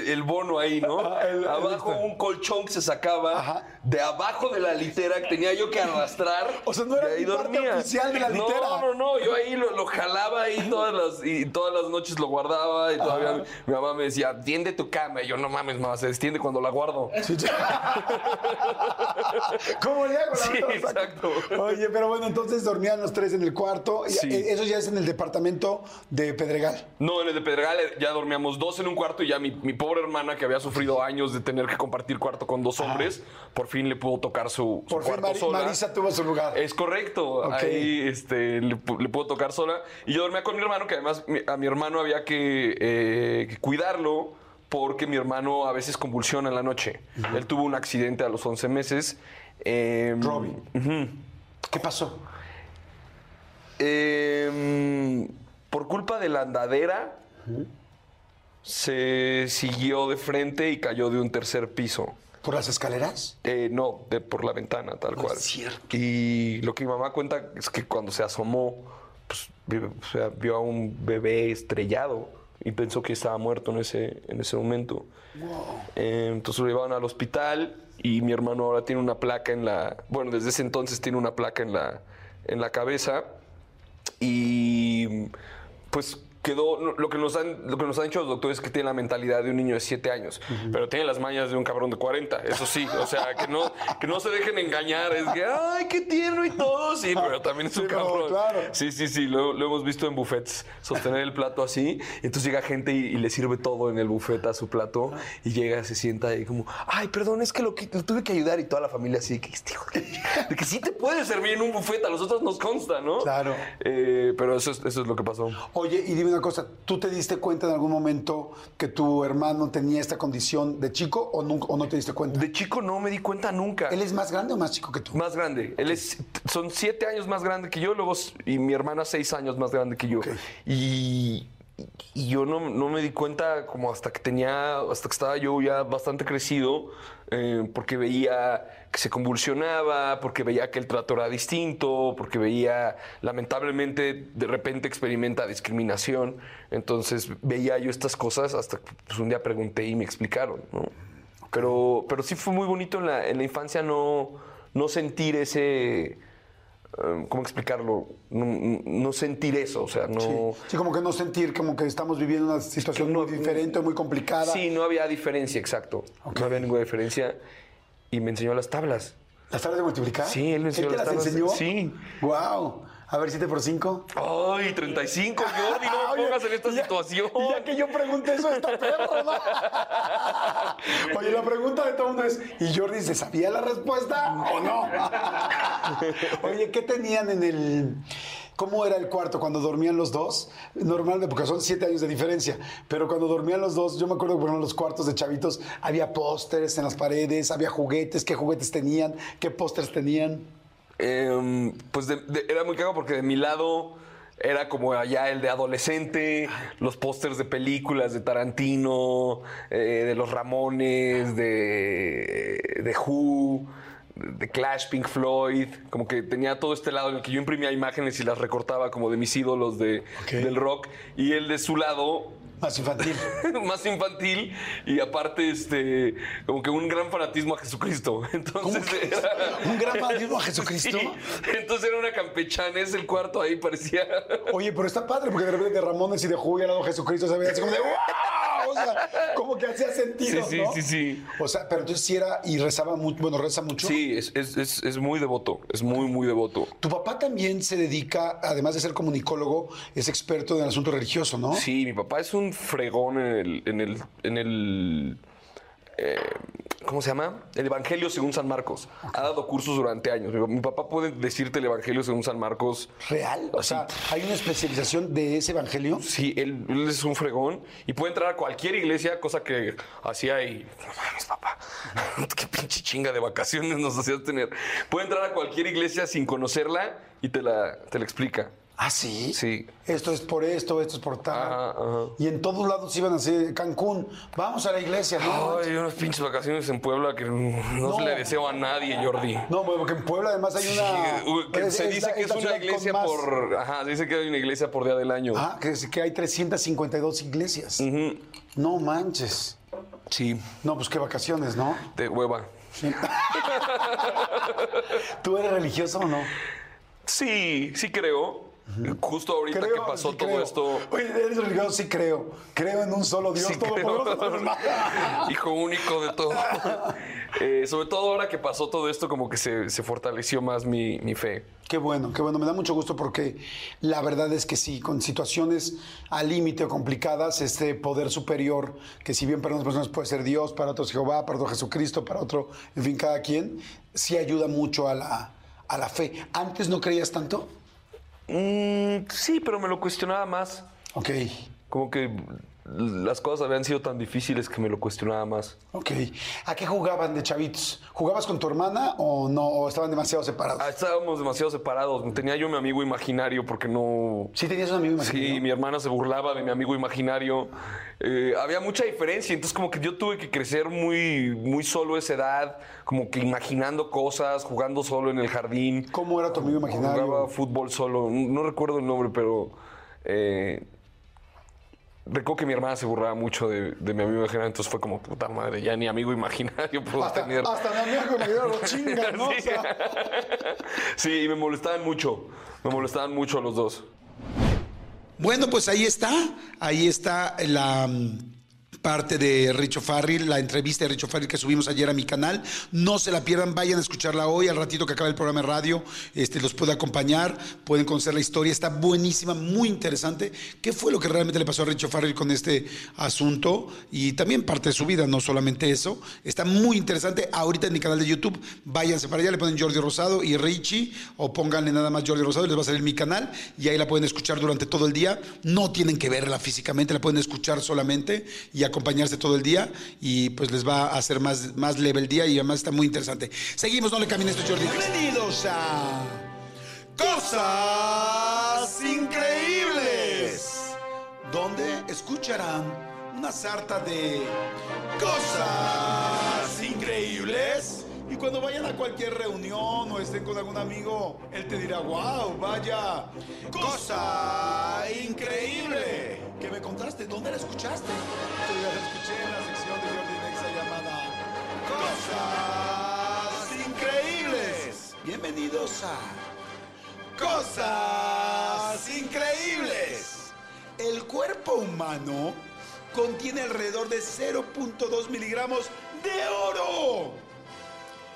el bono ahí, ¿no? Ah, abajo este. un colchón que se sacaba Ajá. de abajo de la litera que tenía yo que arrastrar. O sea, no era ahí parte oficial de la litera. No, no, no, yo ahí lo, lo jalaba ahí todas las, y todas las noches lo guardaba y todavía mi, mi mamá me decía, tiende tu cama. Y yo, no mames, mamá, se extiende cuando la guardo. [laughs] ¿Cómo le hago? La Sí, exacto. Oye, pero bueno, entonces dormían los tres en el cuarto. Sí. eh, Eso ya es en el departamento de Pedregal. No, en el de Pedregal eh, ya dormíamos dos en un cuarto y ya mi, mi pobre hermana, que había sufrido años de tener que compartir cuarto con dos hombres, por fin le pudo tocar su, su Por fin cuarto sola. Marisa tuvo su lugar. Es correcto. Ok. Ahí este, le, pu- le puedo tocar sola. Y yo dormía con mi hermano, que además a mi hermano había que, eh, que cuidarlo porque mi hermano a veces convulsiona en la noche. Él tuvo un accidente a los 11 meses. Eh, Robin. ¿Qué pasó? Eh, por culpa de la andadera, se siguió de frente y cayó de un tercer piso. ¿Por las escaleras? Eh, no, de por la ventana, tal No cual. es cierto. Y lo que mi mamá cuenta es que cuando se asomó, pues, vi- o sea, vio a un bebé estrellado y pensó que estaba muerto en ese, en ese momento. Eh, entonces lo llevaron al hospital y mi hermano ahora tiene una placa en la. Bueno, desde ese entonces tiene una placa en la, en la cabeza. Y pues quedó. Lo que, nos han, lo que nos han dicho los doctores es que tiene la mentalidad de un niño de 7 años, pero tiene las mañas de un cabrón de 40. Eso sí, o sea, que no, que no se dejen engañar. Es que, ay, qué tierno y todo. Sí, pero también es un Sí, no, cabrón. claro. Sí, sí, sí, lo, lo hemos visto en buffets, sostener el plato así, entonces llega gente y, y le sirve todo en el buffet a su plato, y llega, se sienta y como, ay, perdón, es que lo, que- lo tuve que ayudar, y toda la familia así, que, este de que sí te puede servir en un buffet, a nosotros nos consta, ¿no? Claro. Eh, pero eso es, eso es lo que pasó. Oye, y dime una cosa, ¿tú te diste cuenta en algún momento que tu hermano tenía esta condición de chico o, nunca, o no te diste cuenta? De chico no me di cuenta nunca. ¿Él es más grande o más chico que tú? Más grande. Él es, son siete años más grande que yo, luego, y mi hermana seis años más grande que yo. Y yo no, no me di cuenta como hasta que tenía, hasta que estaba yo ya bastante crecido, eh, porque veía que se convulsionaba, porque veía que el trato era distinto, porque veía, lamentablemente, de repente experimenta discriminación. Entonces veía yo estas cosas hasta que pues, un día pregunté y me explicaron, ¿no? Pero, pero sí fue muy bonito en la, en la infancia no, no sentir ese. eh, ¿Cómo explicarlo? No, no sentir eso, o sea, no. Sí. Sí, como que no sentir como que estamos viviendo una situación muy diferente, muy complicada. Sí, no había diferencia, exacto. No había ninguna diferencia. Y me enseñó las tablas. ¿Las tablas de multiplicar? Sí, él me enseñó te las las tablas. enseñó? Sí. Wow. A ver, 7 por 5. ¡Ay, 35, Jordi! No me [laughs] pongas en esta situación. Y ya que yo pregunté eso, está perro, ¿no? [laughs] Oye, la pregunta de todo el mundo es, ¿y Jordi se sabía la respuesta o no? [laughs] Oye, ¿qué tenían en el... ¿Cómo era el cuarto cuando dormían los dos? Normalmente, porque son siete años de diferencia, pero cuando dormían los dos, yo me acuerdo que ejemplo, en los cuartos de chavitos había pósters en las paredes, había juguetes, ¿qué juguetes tenían? ¿Qué pósters tenían? Em, pues de- era muy cagado porque de mi lado era como allá el de adolescente, los pósters de películas de Tarantino, eh, de los Ramones, de, de Who, de Clash, Pink Floyd, como que tenía todo este lado en el que yo imprimía imágenes y las recortaba como de mis ídolos de, del rock, y el de su lado Más infantil. [laughs] más infantil y aparte este como que un gran fanatismo a Jesucristo. [laughs] Entonces ¿Un gran fanatismo a Jesucristo? [laughs] Sí. Entonces era una campechanés el cuarto ahí parecía Oye, pero está padre porque de repente de Ramones y de y al lado Jesucristo se veía así como de ¡wow! O sea, como que hacía sentido, Sí, sí, ¿no? sí, sí. O sea, pero entonces sí era y rezaba mucho, bueno, reza mucho. Sí, es, es, es, es muy devoto, es muy muy devoto. Tu papá también se dedica, además de ser comunicólogo, es experto en el asunto religioso, ¿no? Sí, mi papá es un fregón en el en el en el eh, ¿Cómo se llama? El Evangelio según San Marcos. Ha dado cursos durante años. Mi, papá puede decirte el Evangelio según San Marcos ¿Real? O Así. sea, ¿hay una especialización de ese evangelio? Sí, él, él es un fregón y puede entrar a cualquier iglesia, cosa que hacía y. No mames, papá. [laughs] Qué pinche chinga de vacaciones nos hacías tener. Puede entrar a cualquier iglesia sin conocerla y te la, te la explica. ¿Ah, sí? Sí. Esto es por esto, esto es por tal. Ajá, ajá. Y en todos lados iban así, Cancún, vamos a la iglesia, ¿no? Ay, unas pinches vacaciones en Puebla que no, No. se le deseo a nadie, Jordi. No, porque en Puebla además hay una... Sí, es- se dice que es una iglesia más- por. Ajá, dice que hay una iglesia por día del año. Ah, que, que hay 352 iglesias. Ujú. No manches. Sí, No, pues qué vacaciones, ¿no? de hueva. [laughs] ¿Tú eres religioso o no? Sí, sí creo. Justo ahorita Creo, que pasó sí todo creo. esto. Oye, eres religioso, sí creo. Creo en un solo Dios Sí, todopoderoso. [laughs] Hijo único de todo. Eh, sobre todo ahora que pasó todo esto, como que se, se fortaleció más mi, mi fe. Qué bueno, qué bueno. Me da mucho gusto porque la verdad es que sí, con situaciones al límite o complicadas, este poder superior, que si bien para unas personas puede ser Dios, para otros Jehová, para otro Jesucristo, para otro, en fin, cada quien, sí ayuda mucho a la, a la fe. ¿Antes no creías tanto? Mm, sí, pero me lo cuestionaba más. Ok, Como que las cosas habían sido tan difíciles que me lo cuestionaba más. ok. ¿A qué jugaban de chavitos? ¿Jugabas con tu hermana o no? ¿O estaban demasiado separados? Ah, estábamos demasiado separados. Tenía yo mi amigo imaginario porque no. Sí, tenías un amigo imaginario. Sí, mi hermana se burlaba de mi amigo imaginario. Eh, había mucha diferencia, entonces como que yo tuve que crecer muy, muy solo a esa edad, como que imaginando cosas, jugando solo en el jardín. ¿Cómo era tu amigo imaginario? Jugaba fútbol solo, no, no recuerdo el nombre, pero eh, recuerdo que mi hermana se burlaba mucho de, de mi amigo imaginario, entonces fue como, puta madre, ya ni amigo imaginario puedo Hasta, tener. hasta mi amigo imaginario lo [laughs] chingan, ¿no? O Sí. sea, Sí, y me molestaban mucho, me molestaban mucho los dos. Bueno, pues ahí está, ahí está la mm, parte de Richo Farrell, la entrevista de Richo Farrell que subimos ayer a mi canal. No se la pierdan, vayan a escucharla hoy, al ratito que acabe el programa de radio, este, los puede acompañar, pueden conocer la historia, está buenísima, muy interesante. ¿Qué fue lo que realmente le pasó a Richo Farrell con este asunto? Y también parte de su vida, no solamente eso. Está muy interesante. Ahorita en mi canal de YouTube, váyanse para allá, le ponen Jordi Rosado y Richie, o pónganle nada más Jordi Rosado y les va a salir mi canal, y ahí la pueden escuchar durante todo el día. No tienen que verla físicamente, la pueden escuchar solamente y acompañarse todo el día, y pues les va a hacer más, más leve el día, y además está muy interesante. Seguimos, no le cambien esto, Jordi. Bienvenidos a Cosas Increíbles, donde escucharán una sarta de cosas increíbles. Y cuando vayan a cualquier reunión o estén con algún amigo, él te dirá, wow, vaya, cosa increíble. ¿Qué me contaste? ¿Dónde la escuchaste? Yo la escuché en la sección de Jordi Nexa llamada Cosas Increíbles. Bienvenidos a Cosas Increíbles. El cuerpo humano contiene alrededor de 0.2 miligramos de oro.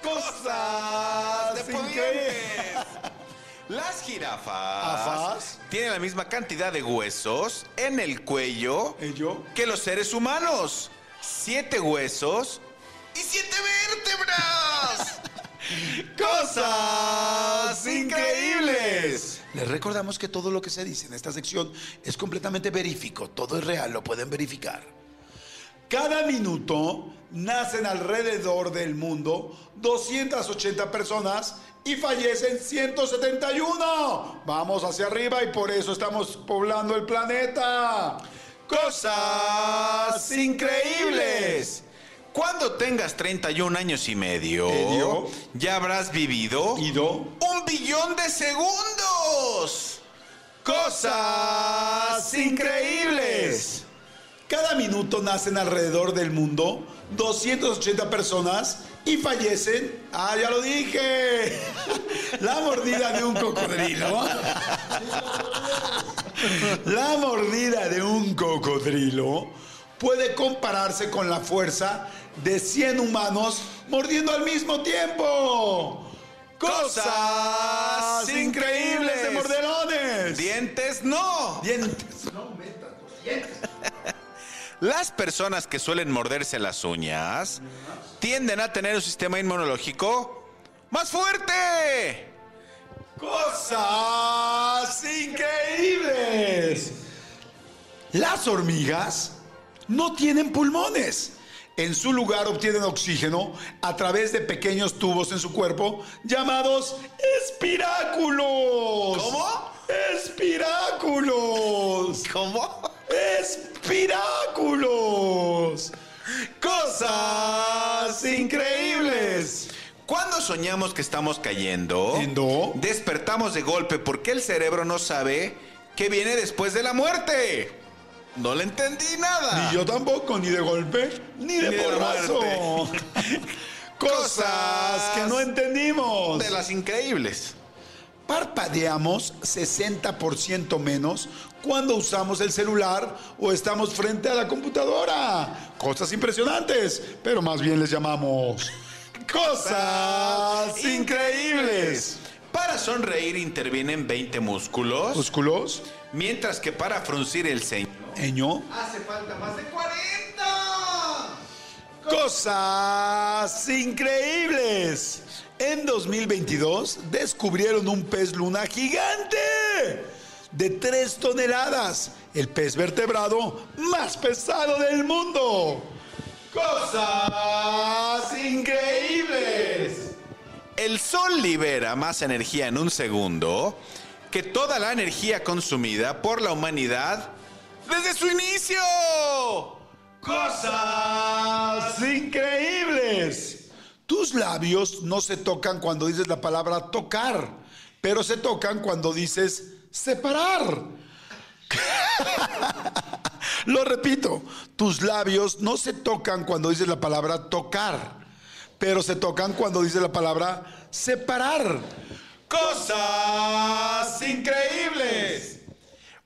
Cosas increíbles. Las jirafas ¿Afas? tienen la misma cantidad de huesos en el cuello ¿Ello? que los seres humanos. Siete huesos y siete vértebras. [laughs] Cosas increíbles. Les recordamos que todo lo que se dice en esta sección es completamente verífico, todo es real, lo pueden verificar. Cada minuto nacen alrededor del mundo 280 personas y fallecen 171. Vamos hacia arriba y por eso estamos poblando el planeta. Cosas increíbles. Cuando tengas 31 años y medio, Medio. ya habrás vivido Ido. un billón de segundos. Cosas increíbles. Cada minuto nacen alrededor del mundo 280 personas y fallecen. Ah, ya lo dije. [laughs] La mordida de un cocodrilo. [laughs] La mordida de un cocodrilo puede compararse con la fuerza de 100 humanos mordiendo al mismo tiempo. Cosas increíbles de mordelones. Dientes no. Dientes. Las personas que suelen morderse las uñas tienden a tener un sistema inmunológico más fuerte. Cosas increíbles. Las hormigas no tienen pulmones. En su lugar obtienen oxígeno a través de pequeños tubos en su cuerpo llamados espiráculos. ¿Cómo? Espiráculos. ¿Cómo? Espiráculos. Cosas increíbles. Cuando soñamos que estamos cayendo, Yendo. despertamos de golpe porque el cerebro no sabe qué viene después de la muerte. No le entendí nada. Ni yo tampoco, ni de golpe, ni de Ni de porrazo. [laughs] Cosas que no entendimos. De las increíbles. Parpadeamos 60% menos cuando usamos el celular o estamos frente a la computadora. Cosas impresionantes, pero más bien les llamamos cosas increíbles. Para sonreír intervienen 20 músculos, Músculos, mientras que para fruncir el ceño eño, hace falta más de 40. Cosas increíbles. En 2022 descubrieron un pez luna gigante de 3 toneladas, el pez vertebrado más pesado del mundo. Cosas increíbles. El sol libera más energía en un segundo que toda la energía consumida por la humanidad desde su inicio. Cosas increíbles. Tus labios no se tocan cuando dices la palabra tocar, pero se tocan cuando dices separar. [laughs] Lo repito, tus labios no se tocan cuando dices la palabra tocar, pero se tocan cuando dices la palabra separar. Cosas increíbles.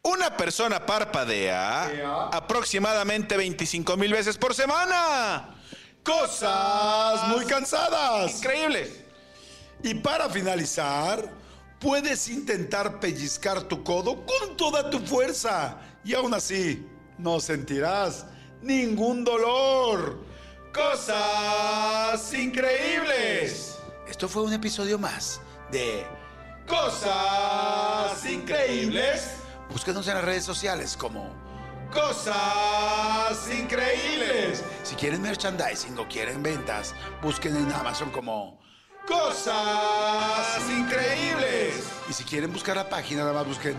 Una persona parpadea aproximadamente 25 mil veces por semana. Cosas muy cansadas. Increíbles. Y para finalizar, puedes intentar pellizcar tu codo con toda tu fuerza y aún así no sentirás ningún dolor. Cosas increíbles. Esto fue un episodio más de Cosas increíbles. Búsquenos en las redes sociales como Cosas increíbles. Si quieren merchandising o quieren ventas, busquen en Amazon como Cosas increíbles. Y si quieren buscar la página, nada más busquen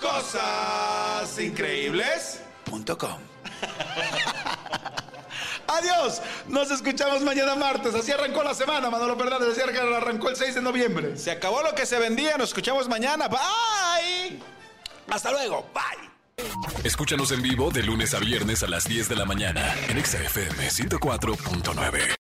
cosasincreíbles.com. [laughs] Adiós, nos escuchamos mañana martes. Así arrancó la semana, Manolo Fernández. Así arrancó el 6 de noviembre. Se acabó lo que se vendía. Nos escuchamos mañana. Bye. Hasta luego. Bye. Escúchanos en vivo de lunes a viernes a las 10 de la mañana en XFM 104.9.